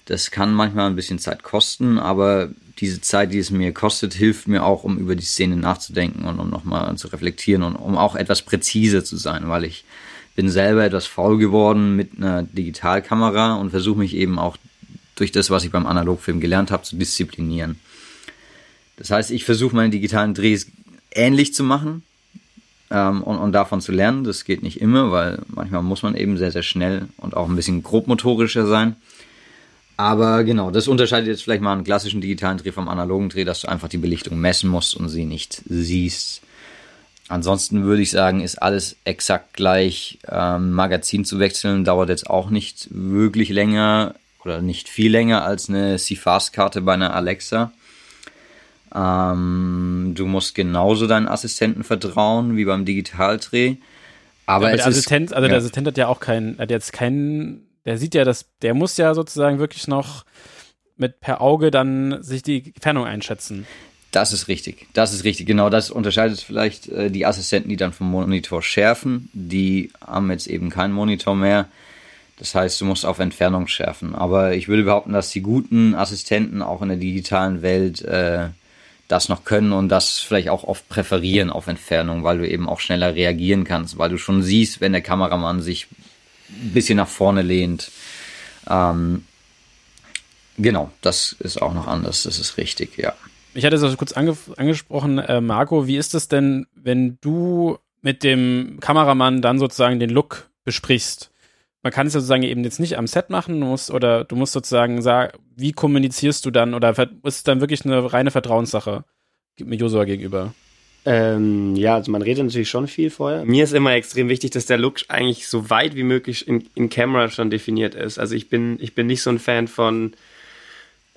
Das kann manchmal ein bisschen Zeit kosten, aber diese Zeit, die es mir kostet, hilft mir auch, um über die Szene nachzudenken und um nochmal zu reflektieren und um auch etwas präziser zu sein, weil ich bin selber etwas faul geworden mit einer Digitalkamera und versuche mich eben auch durch das, was ich beim Analogfilm gelernt habe, zu disziplinieren. Das heißt, ich versuche meine digitalen Drehs ähnlich zu machen, ähm, und, und davon zu lernen. Das geht nicht immer, weil manchmal muss man eben sehr, sehr schnell und auch ein bisschen grobmotorischer sein. Aber genau, das unterscheidet jetzt vielleicht mal einen klassischen digitalen Dreh vom analogen Dreh, dass du einfach die Belichtung messen musst und sie nicht siehst. Ansonsten würde ich sagen, ist alles exakt gleich. Ähm, Magazin zu wechseln dauert jetzt auch nicht wirklich länger oder nicht viel länger als eine CFast-Karte bei einer Alexa. Ähm, du musst genauso deinen Assistenten vertrauen wie beim Digitaldreh. Aber, ja, aber der Assistent, also ja. der Assistent hat ja auch keinen, hat jetzt keinen, der sieht ja das, der muss ja sozusagen wirklich noch mit per Auge dann sich die Fernung einschätzen. Das ist richtig. Das ist richtig. Genau das unterscheidet vielleicht äh, die Assistenten, die dann vom Monitor schärfen. Die haben jetzt eben keinen Monitor mehr. Das heißt, du musst auf Entfernung schärfen. Aber ich würde behaupten, dass die guten Assistenten auch in der digitalen Welt äh, das noch können und das vielleicht auch oft präferieren auf Entfernung, weil du eben auch schneller reagieren kannst, weil du schon siehst, wenn der Kameramann sich ein bisschen nach vorne lehnt. Ähm, genau, das ist auch noch anders, das ist richtig, ja. Ich hatte es auch kurz ange angesprochen, äh, Marco, wie ist es denn, wenn du mit dem Kameramann dann sozusagen den Look besprichst? Man kann es sozusagen eben jetzt nicht am Set machen, du oder du musst sozusagen sagen, wie kommunizierst du dann, oder ist es dann wirklich eine reine Vertrauenssache mit Josua gegenüber? Ähm, ja, also man redet natürlich schon viel vorher. Mir ist immer extrem wichtig, dass der Look eigentlich so weit wie möglich in, in Camera schon definiert ist. Also ich bin, ich bin nicht so ein Fan von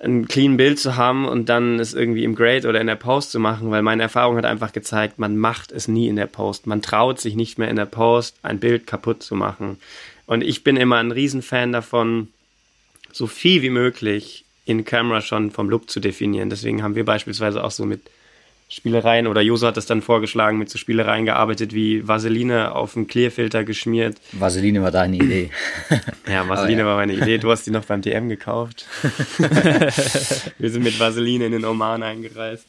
ein clean Bild zu haben und dann es irgendwie im Grade oder in der Post zu machen, weil meine Erfahrung hat einfach gezeigt, man macht es nie in der Post. Man traut sich nicht mehr in der Post, ein Bild kaputt zu machen. Und ich bin immer ein Riesenfan davon, so viel wie möglich in Camera schon vom Look zu definieren. Deswegen haben wir beispielsweise auch so mit Spielereien oder Joso hat das dann vorgeschlagen, mit so Spielereien gearbeitet wie Vaseline auf dem Clearfilter geschmiert. Vaseline war deine Idee. (laughs) ja, Vaseline ja. war meine Idee. Du hast die noch beim DM gekauft. (laughs) wir sind mit Vaseline in den Oman eingereist.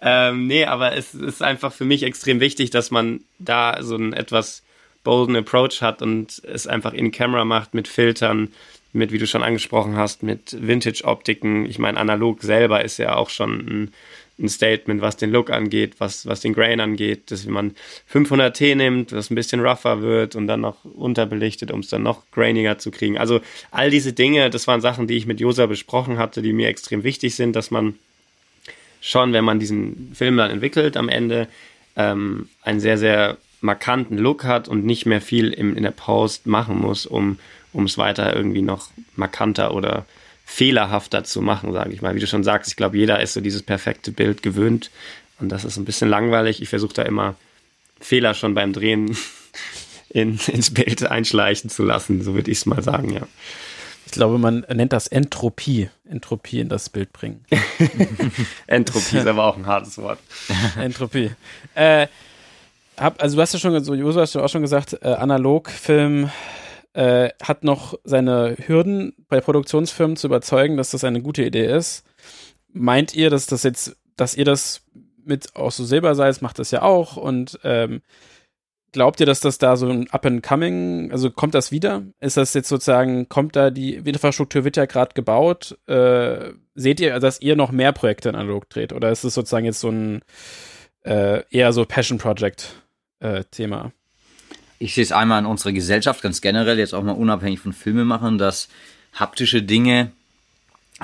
Ähm, nee, aber es ist einfach für mich extrem wichtig, dass man da so ein etwas bolden Approach hat und es einfach in Camera macht mit Filtern, mit, wie du schon angesprochen hast, mit Vintage-Optiken. Ich meine, analog selber ist ja auch schon ein, ein, Statement, was den Look angeht, was, was den Grain angeht, dass man 500T nimmt, was ein bisschen rougher wird und dann noch unterbelichtet, um es dann noch grainiger zu kriegen. Also all diese Dinge, das waren Sachen, die ich mit Josa besprochen hatte, die mir extrem wichtig sind, dass man schon, wenn man diesen Film dann entwickelt, am Ende ähm, ein sehr, sehr markanten Look hat und nicht mehr viel im, in der Post machen muss, um es weiter irgendwie noch markanter oder fehlerhafter zu machen, sage ich mal. Wie du schon sagst, ich glaube, jeder ist so dieses perfekte Bild gewöhnt und das ist ein bisschen langweilig. Ich versuche da immer Fehler schon beim Drehen (laughs) in, ins Bild einschleichen zu lassen, so würde ich es mal sagen, ja. Ich glaube, man nennt das Entropie. Entropie in das Bild bringen. (laughs) Entropie ist aber auch ein hartes Wort. (laughs) Entropie. Äh, hab, also du hast ja schon, so Josu hast du auch schon gesagt, äh, Analogfilm äh, hat noch seine Hürden bei Produktionsfirmen zu überzeugen, dass das eine gute Idee ist. Meint ihr, dass das jetzt, dass ihr das mit auch so selber seid, macht das ja auch und ähm, glaubt ihr, dass das da so ein Up and Coming, also kommt das wieder? Ist das jetzt sozusagen, kommt da die Infrastruktur wird ja gerade gebaut? Äh, seht ihr, dass ihr noch mehr Projekte in analog dreht? Oder ist es sozusagen jetzt so ein äh, eher so Passion Project äh, Thema? Ich sehe es einmal in unserer Gesellschaft ganz generell, jetzt auch mal unabhängig von Filmemachern, dass haptische Dinge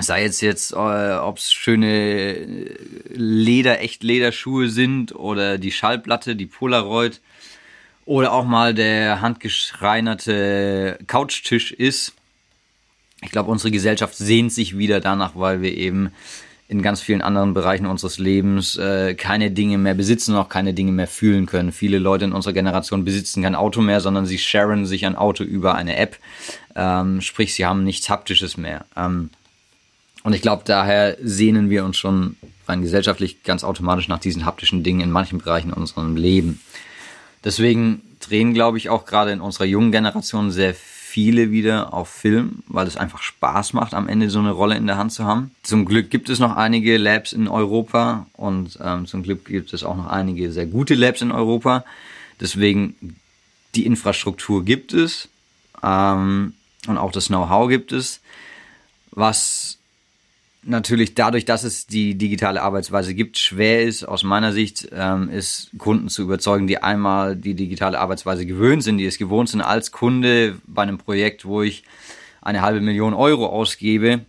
sei es jetzt, äh, ob es schöne Leder, echt Lederschuhe sind oder die Schallplatte, die Polaroid oder auch mal der handgeschreinerte Couchtisch ist. Ich glaube, unsere Gesellschaft sehnt sich wieder danach, weil wir eben in ganz vielen anderen Bereichen unseres Lebens äh, keine Dinge mehr besitzen, auch keine Dinge mehr fühlen können. Viele Leute in unserer Generation besitzen kein Auto mehr, sondern sie sharen sich ein Auto über eine App. Ähm, sprich, sie haben nichts Haptisches mehr. Ähm, und ich glaube, daher sehnen wir uns schon rein gesellschaftlich ganz automatisch nach diesen haptischen Dingen in manchen Bereichen unserem Leben. Deswegen drehen, glaube ich, auch gerade in unserer jungen Generation sehr viele wieder auf Film, weil es einfach Spaß macht, am Ende so eine Rolle in der Hand zu haben. Zum Glück gibt es noch einige Labs in Europa und ähm, zum Glück gibt es auch noch einige sehr gute Labs in Europa. Deswegen die Infrastruktur gibt es ähm, und auch das Know-how gibt es. Was natürlich dadurch, dass es die digitale Arbeitsweise gibt, schwer ist, aus meiner Sicht, ähm, ist Kunden zu überzeugen, die einmal die digitale Arbeitsweise gewöhnt sind, die es gewohnt sind, als Kunde bei einem Projekt, wo ich eine halbe Million Euro ausgebe,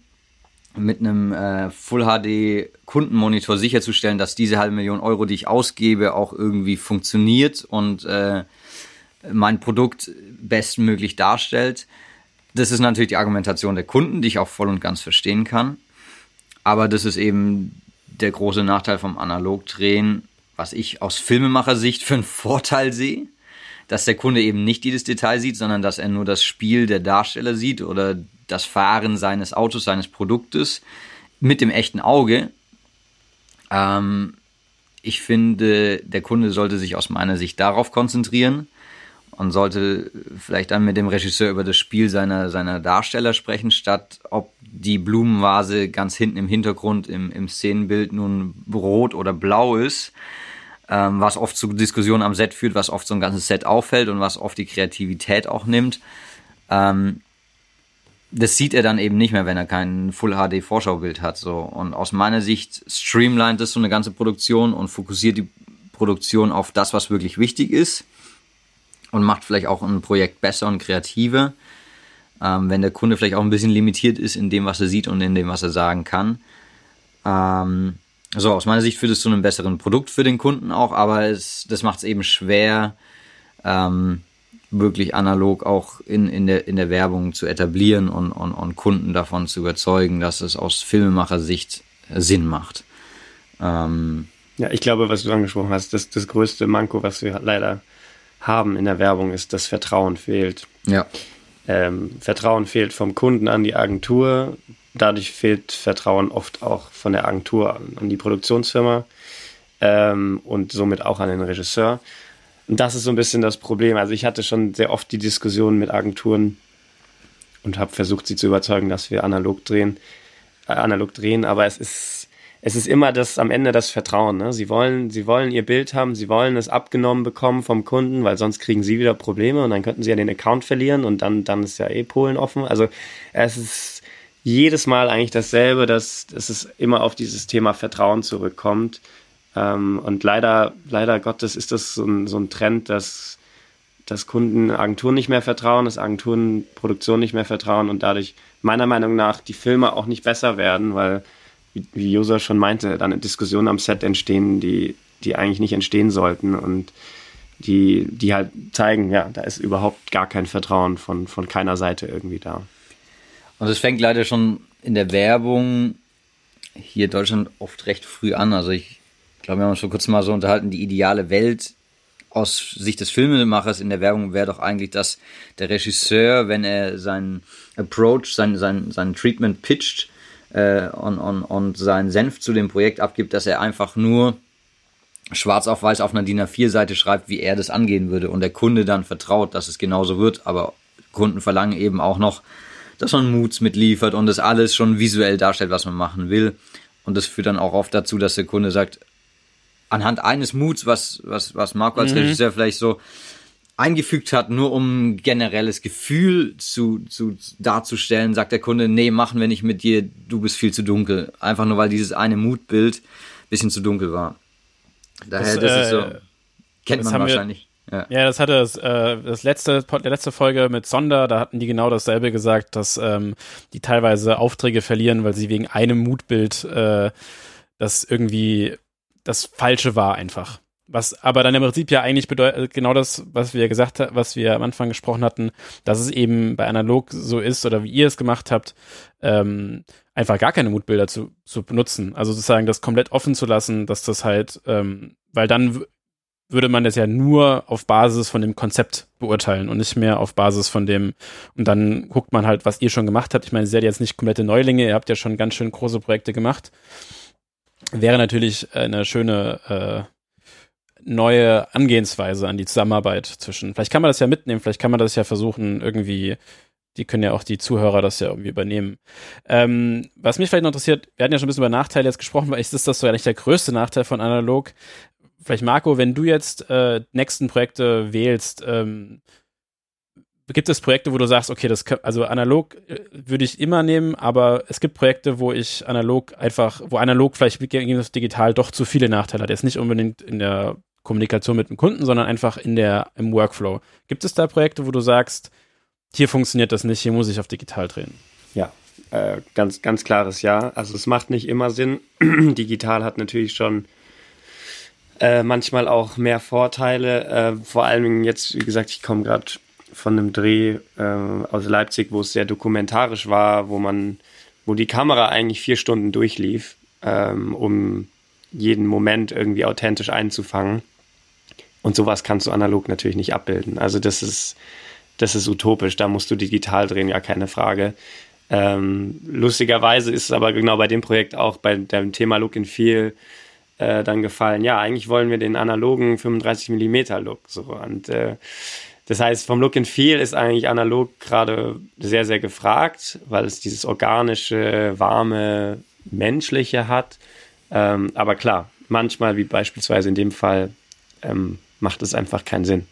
mit einem äh, Full HD Kundenmonitor sicherzustellen, dass diese halbe Million Euro, die ich ausgebe, auch irgendwie funktioniert und äh, mein Produkt bestmöglich darstellt. Das ist natürlich die Argumentation der Kunden, die ich auch voll und ganz verstehen kann. Aber das ist eben der große Nachteil vom Analogdrehen, was ich aus Filmemacher-Sicht für einen Vorteil sehe, dass der Kunde eben nicht jedes Detail sieht, sondern dass er nur das Spiel der Darsteller sieht oder das Fahren seines Autos, seines Produktes mit dem echten Auge. Ähm, ich finde, der Kunde sollte sich aus meiner Sicht darauf konzentrieren und sollte vielleicht dann mit dem Regisseur über das Spiel seiner, seiner Darsteller sprechen, statt ob die Blumenvase ganz hinten im Hintergrund im, im Szenenbild nun rot oder blau ist, ähm, was oft zu Diskussionen am Set führt, was oft so ein ganzes Set auffällt und was oft die Kreativität auch nimmt. Ähm, das sieht er dann eben nicht mehr, wenn er kein Full HD Vorschaubild hat. So. Und aus meiner Sicht streamlined das so eine ganze Produktion und fokussiert die Produktion auf das, was wirklich wichtig ist und macht vielleicht auch ein Projekt besser und kreativer, ähm, wenn der Kunde vielleicht auch ein bisschen limitiert ist in dem, was er sieht und in dem, was er sagen kann. Ähm, so, aus meiner Sicht führt es zu einem besseren Produkt für den Kunden auch, aber es, das macht es eben schwer, ähm, wirklich analog auch in, in, der, in der Werbung zu etablieren und, und, und Kunden davon zu überzeugen, dass es aus Filmemacher-Sicht Sinn macht. Ähm, ja, ich glaube, was du angesprochen hast, das, das größte Manko, was wir leider haben in der Werbung, ist, dass Vertrauen fehlt. Ja. Ähm, Vertrauen fehlt vom Kunden an die Agentur. Dadurch fehlt Vertrauen oft auch von der Agentur an, an die Produktionsfirma ähm, und somit auch an den Regisseur. Und das ist so ein bisschen das Problem. Also ich hatte schon sehr oft die Diskussion mit Agenturen und habe versucht, sie zu überzeugen, dass wir analog drehen, äh, analog drehen, aber es ist es ist immer das am Ende das Vertrauen. Ne? Sie wollen, sie wollen ihr Bild haben, sie wollen es abgenommen bekommen vom Kunden, weil sonst kriegen sie wieder Probleme und dann könnten sie ja den Account verlieren und dann, dann ist ja eh Polen offen. Also es ist jedes Mal eigentlich dasselbe, dass, dass es immer auf dieses Thema Vertrauen zurückkommt. Ähm, und leider, leider Gottes ist das so ein, so ein Trend, dass, dass Kunden Agenturen nicht mehr vertrauen, dass Agenturen Produktion nicht mehr vertrauen und dadurch meiner Meinung nach die Filme auch nicht besser werden, weil wie, Josa schon meinte, dann Diskussionen am Set entstehen, die, die eigentlich nicht entstehen sollten und die, die halt zeigen, ja, da ist überhaupt gar kein Vertrauen von, von keiner Seite irgendwie da. Und es fängt leider schon in der Werbung hier in Deutschland oft recht früh an. Also ich glaube, wir haben uns vor kurzem mal so unterhalten, die ideale Welt aus Sicht des Filmemachers in der Werbung wäre doch eigentlich, dass der Regisseur, wenn er seinen Approach, sein, sein, sein Treatment pitcht, äh, und, und, und seinen Senf zu dem Projekt abgibt, dass er einfach nur schwarz auf weiß auf einer DIN A4-Seite schreibt, wie er das angehen würde und der Kunde dann vertraut, dass es genauso wird, aber Kunden verlangen eben auch noch, dass man Moods mitliefert und das alles schon visuell darstellt, was man machen will. Und das führt dann auch oft dazu, dass der Kunde sagt, anhand eines Moods, was, was, was Marco als mhm. Regisseur vielleicht so eingefügt hat, nur um ein generelles Gefühl zu, zu darzustellen, sagt der Kunde, nee, machen wir nicht mit dir, du bist viel zu dunkel. Einfach nur, weil dieses eine Mutbild bisschen zu dunkel war. Daher, das, das äh, ist so, kennt man wahrscheinlich. Wir, ja. ja. das hatte das, äh, das letzte, der letzte Folge mit Sonder, da hatten die genau dasselbe gesagt, dass ähm, die teilweise Aufträge verlieren, weil sie wegen einem Mutbild äh, das irgendwie das Falsche war einfach. Was aber dann im Prinzip ja eigentlich bedeutet, äh, genau das, was wir gesagt haben, was wir am Anfang gesprochen hatten, dass es eben bei analog so ist oder wie ihr es gemacht habt, ähm, einfach gar keine Mutbilder zu, zu benutzen. Also sozusagen das komplett offen zu lassen, dass das halt, ähm, weil dann würde man das ja nur auf Basis von dem Konzept beurteilen und nicht mehr auf Basis von dem, und dann guckt man halt, was ihr schon gemacht habt. Ich meine, ihr seid jetzt nicht komplette Neulinge, ihr habt ja schon ganz schön große Projekte gemacht. Wäre natürlich eine schöne äh, neue Angehensweise an die Zusammenarbeit zwischen. Vielleicht kann man das ja mitnehmen, vielleicht kann man das ja versuchen, irgendwie, die können ja auch die Zuhörer das ja irgendwie übernehmen. Ähm, was mich vielleicht noch interessiert, wir hatten ja schon ein bisschen über Nachteile jetzt gesprochen, weil ist das so eigentlich der größte Nachteil von analog. Vielleicht Marco, wenn du jetzt äh, nächsten Projekte wählst, ähm, gibt es Projekte, wo du sagst, okay, das also analog äh, würde ich immer nehmen, aber es gibt Projekte, wo ich analog einfach, wo analog vielleicht digital doch zu viele Nachteile hat. Jetzt nicht unbedingt in der Kommunikation mit dem Kunden, sondern einfach in der, im Workflow. Gibt es da Projekte, wo du sagst, hier funktioniert das nicht, hier muss ich auf digital drehen? Ja, äh, ganz, ganz klares Ja. Also es macht nicht immer Sinn. (clears throat) digital hat natürlich schon äh, manchmal auch mehr Vorteile. Äh, vor allem jetzt, wie gesagt, ich komme gerade von einem Dreh äh, aus Leipzig, wo es sehr dokumentarisch war, wo man, wo die Kamera eigentlich vier Stunden durchlief, ähm, um jeden Moment irgendwie authentisch einzufangen. Und sowas kannst du analog natürlich nicht abbilden. Also das ist, das ist utopisch. Da musst du digital drehen, ja keine Frage. Ähm, lustigerweise ist es aber genau bei dem Projekt auch bei dem Thema Look and Feel äh, dann gefallen. Ja, eigentlich wollen wir den analogen 35 mm Look. So und äh, das heißt, vom Look and Feel ist eigentlich analog gerade sehr, sehr gefragt, weil es dieses organische, warme, menschliche hat. Ähm, aber klar, manchmal, wie beispielsweise in dem Fall, ähm, macht es einfach keinen Sinn.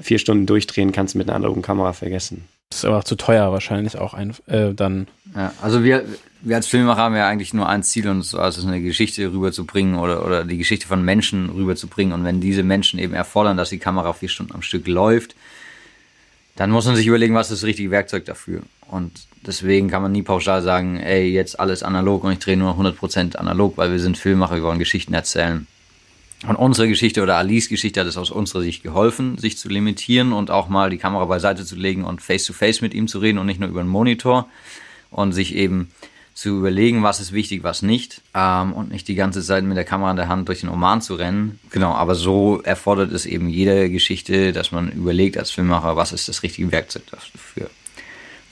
Vier Stunden durchdrehen kannst du mit einer analogen Kamera vergessen. Das ist aber auch zu teuer wahrscheinlich auch ein, äh, dann. Ja, also wir, wir als Filmemacher haben ja eigentlich nur ein Ziel und zwar ist es eine Geschichte rüberzubringen oder, oder die Geschichte von Menschen rüberzubringen. Und wenn diese Menschen eben erfordern, dass die Kamera vier Stunden am Stück läuft, dann muss man sich überlegen, was ist das richtige Werkzeug dafür. Und deswegen kann man nie pauschal sagen, ey, jetzt alles analog und ich drehe nur noch 100% analog, weil wir sind Filmemacher, wir wollen Geschichten erzählen. Und unsere Geschichte oder Alice Geschichte hat es aus unserer Sicht geholfen, sich zu limitieren und auch mal die Kamera beiseite zu legen und face to face mit ihm zu reden und nicht nur über einen Monitor und sich eben zu überlegen, was ist wichtig, was nicht ähm, und nicht die ganze Zeit mit der Kamera in der Hand durch den Oman zu rennen. Genau, aber so erfordert es eben jede Geschichte, dass man überlegt als Filmemacher, was ist das richtige Werkzeug dafür.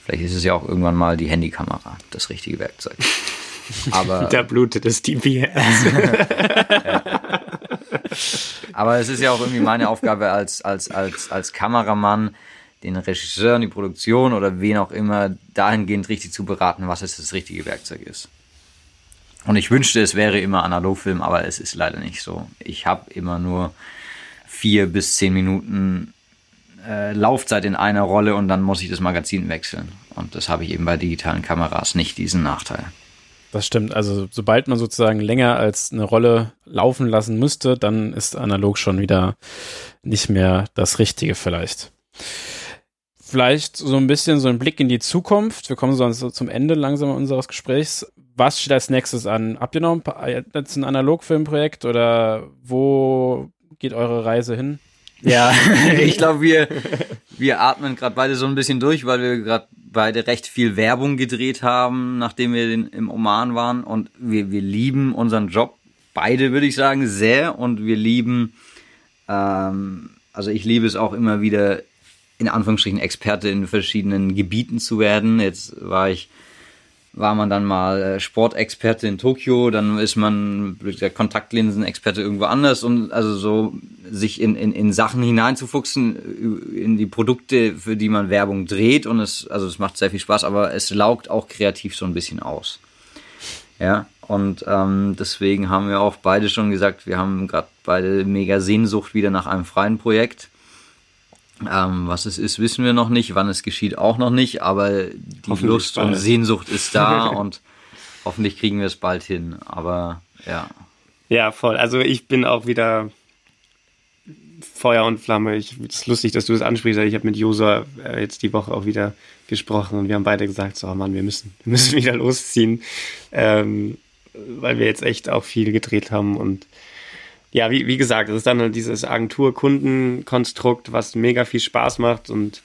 Vielleicht ist es ja auch irgendwann mal die Handykamera das richtige Werkzeug. (laughs) Aber da blutet es die (laughs) ja. Aber es ist ja auch irgendwie meine Aufgabe als, als, als, als Kameramann, den Regisseur, die Produktion oder wen auch immer dahingehend richtig zu beraten, was jetzt das richtige Werkzeug ist. Und ich wünschte, es wäre immer Analogfilm, aber es ist leider nicht so. Ich habe immer nur vier bis zehn Minuten äh, Laufzeit in einer Rolle und dann muss ich das Magazin wechseln. Und das habe ich eben bei digitalen Kameras nicht, diesen Nachteil. Das stimmt. Also sobald man sozusagen länger als eine Rolle laufen lassen müsste, dann ist analog schon wieder nicht mehr das Richtige vielleicht. Vielleicht so ein bisschen so ein Blick in die Zukunft. Wir kommen so zum Ende langsam unseres Gesprächs. Was steht als nächstes an? Habt ihr noch ein, jetzt ein Analogfilmprojekt oder wo geht eure Reise hin? Ja, (laughs) ich glaube, wir, (laughs) wir atmen gerade beide so ein bisschen durch, weil wir gerade beide recht viel Werbung gedreht haben, nachdem wir den, im Oman waren. Und wir, wir lieben unseren Job, beide würde ich sagen, sehr. Und wir lieben, ähm, also ich liebe es auch immer wieder, in Anführungsstrichen Experte in verschiedenen Gebieten zu werden. Jetzt war ich war man dann mal äh, Sportexperte in Tokio, dann ist man der Kontaktlinsenexperte irgendwo anders und also so sich in, in, in Sachen hineinzufuchsen, in die Produkte, für die man Werbung dreht und es, also es macht sehr viel Spaß, aber es laugt auch kreativ so ein bisschen aus. Ja, und ähm, deswegen haben wir auch beide schon gesagt, wir haben gerade beide mega Sehnsucht wieder nach einem freien Projekt Ähm, was es ist, wissen wir noch nicht. Wann es geschieht, auch noch nicht. Aber die Lust bald. und Sehnsucht ist da (laughs) und hoffentlich kriegen wir es bald hin. Aber ja. Ja, voll. Also ich bin auch wieder Feuer und Flamme. Ich, es ist lustig, dass du das ansprichst. Ich habe mit Josa äh, jetzt die Woche auch wieder gesprochen und wir haben beide gesagt, so oh Mann, wir müssen, (laughs) wir müssen wieder losziehen, ähm, weil wir jetzt echt auch viel gedreht haben und ja, wie, wie gesagt, es ist dann halt dieses Agentur-Kunden-Konstrukt, was mega viel Spaß macht und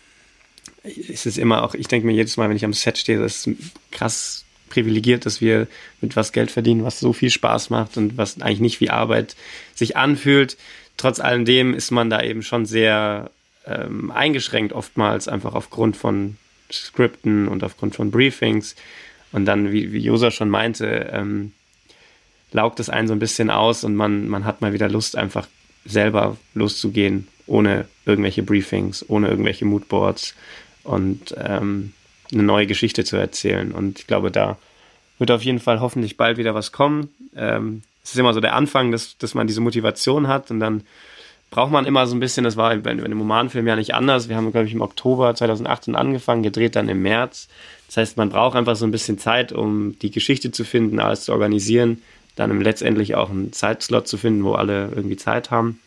es ist immer auch, ich denke mir jedes Mal, wenn ich am Set stehe, das ist krass privilegiert, dass wir mit was Geld verdienen, was so viel Spaß macht und was eigentlich nicht wie Arbeit sich anfühlt. Trotz alledem ist man da eben schon sehr ähm, eingeschränkt, oftmals einfach aufgrund von Skripten und aufgrund von Briefings. Und dann, wie, wie Josa schon meinte, ähm, laugt es einen so ein bisschen aus und man, man hat mal wieder Lust, einfach selber loszugehen, ohne irgendwelche Briefings, ohne irgendwelche Moodboards und ähm, eine neue Geschichte zu erzählen. Und ich glaube, da wird auf jeden Fall hoffentlich bald wieder was kommen. Ähm, es ist immer so der Anfang, dass, dass man diese Motivation hat und dann braucht man immer so ein bisschen, das war bei, dem Romanfilm ja nicht anders. Wir haben, glaube ich, im Oktober 2018 angefangen, gedreht dann im März. Das heißt, man braucht einfach so ein bisschen Zeit, um die Geschichte zu finden, alles zu organisieren dann letztendlich auch einen Zeitslot zu finden, wo alle irgendwie Zeit haben.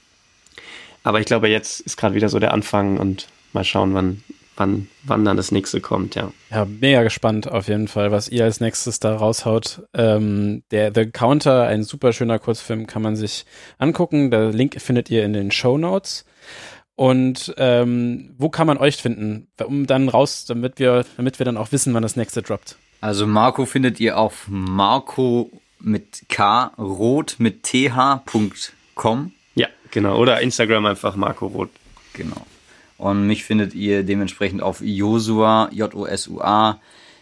Aber ich glaube, jetzt ist gerade wieder so der Anfang und mal schauen, wann, wann, wann dann das nächste kommt, ja. Ja, mega gespannt auf jeden Fall, was ihr als nächstes da raushaut. Ähm, der The Counter, ein super schöner Kurzfilm, kann man sich angucken. Der Link findet ihr in den Show Notes. Und ähm, wo kann man euch finden, um dann raus, damit wir, damit wir dann auch wissen, wann das nächste droppt? Also Marco findet ihr auf Marco mit K, rot mit th.com. Ja, genau. Oder Instagram einfach Marco Roth. Genau. Und mich findet ihr dementsprechend auf Josua, J-O-S-U-A,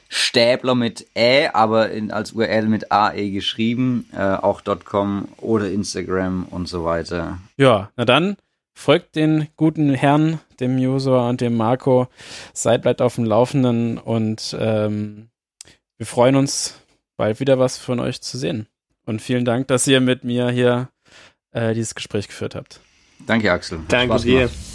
Stäbler mit Ä, aber in, als URL mit AE geschrieben, äh, auch .com oder Instagram und so weiter. Ja, na dann folgt den guten Herren, dem Josua und dem Marco. Seid bleibt auf dem Laufenden und ähm, wir freuen uns bald wieder was von euch zu sehen. Und vielen Dank, dass ihr mit mir hier äh, dieses Gespräch geführt habt. Danke, Axel. Danke dir. Gemacht.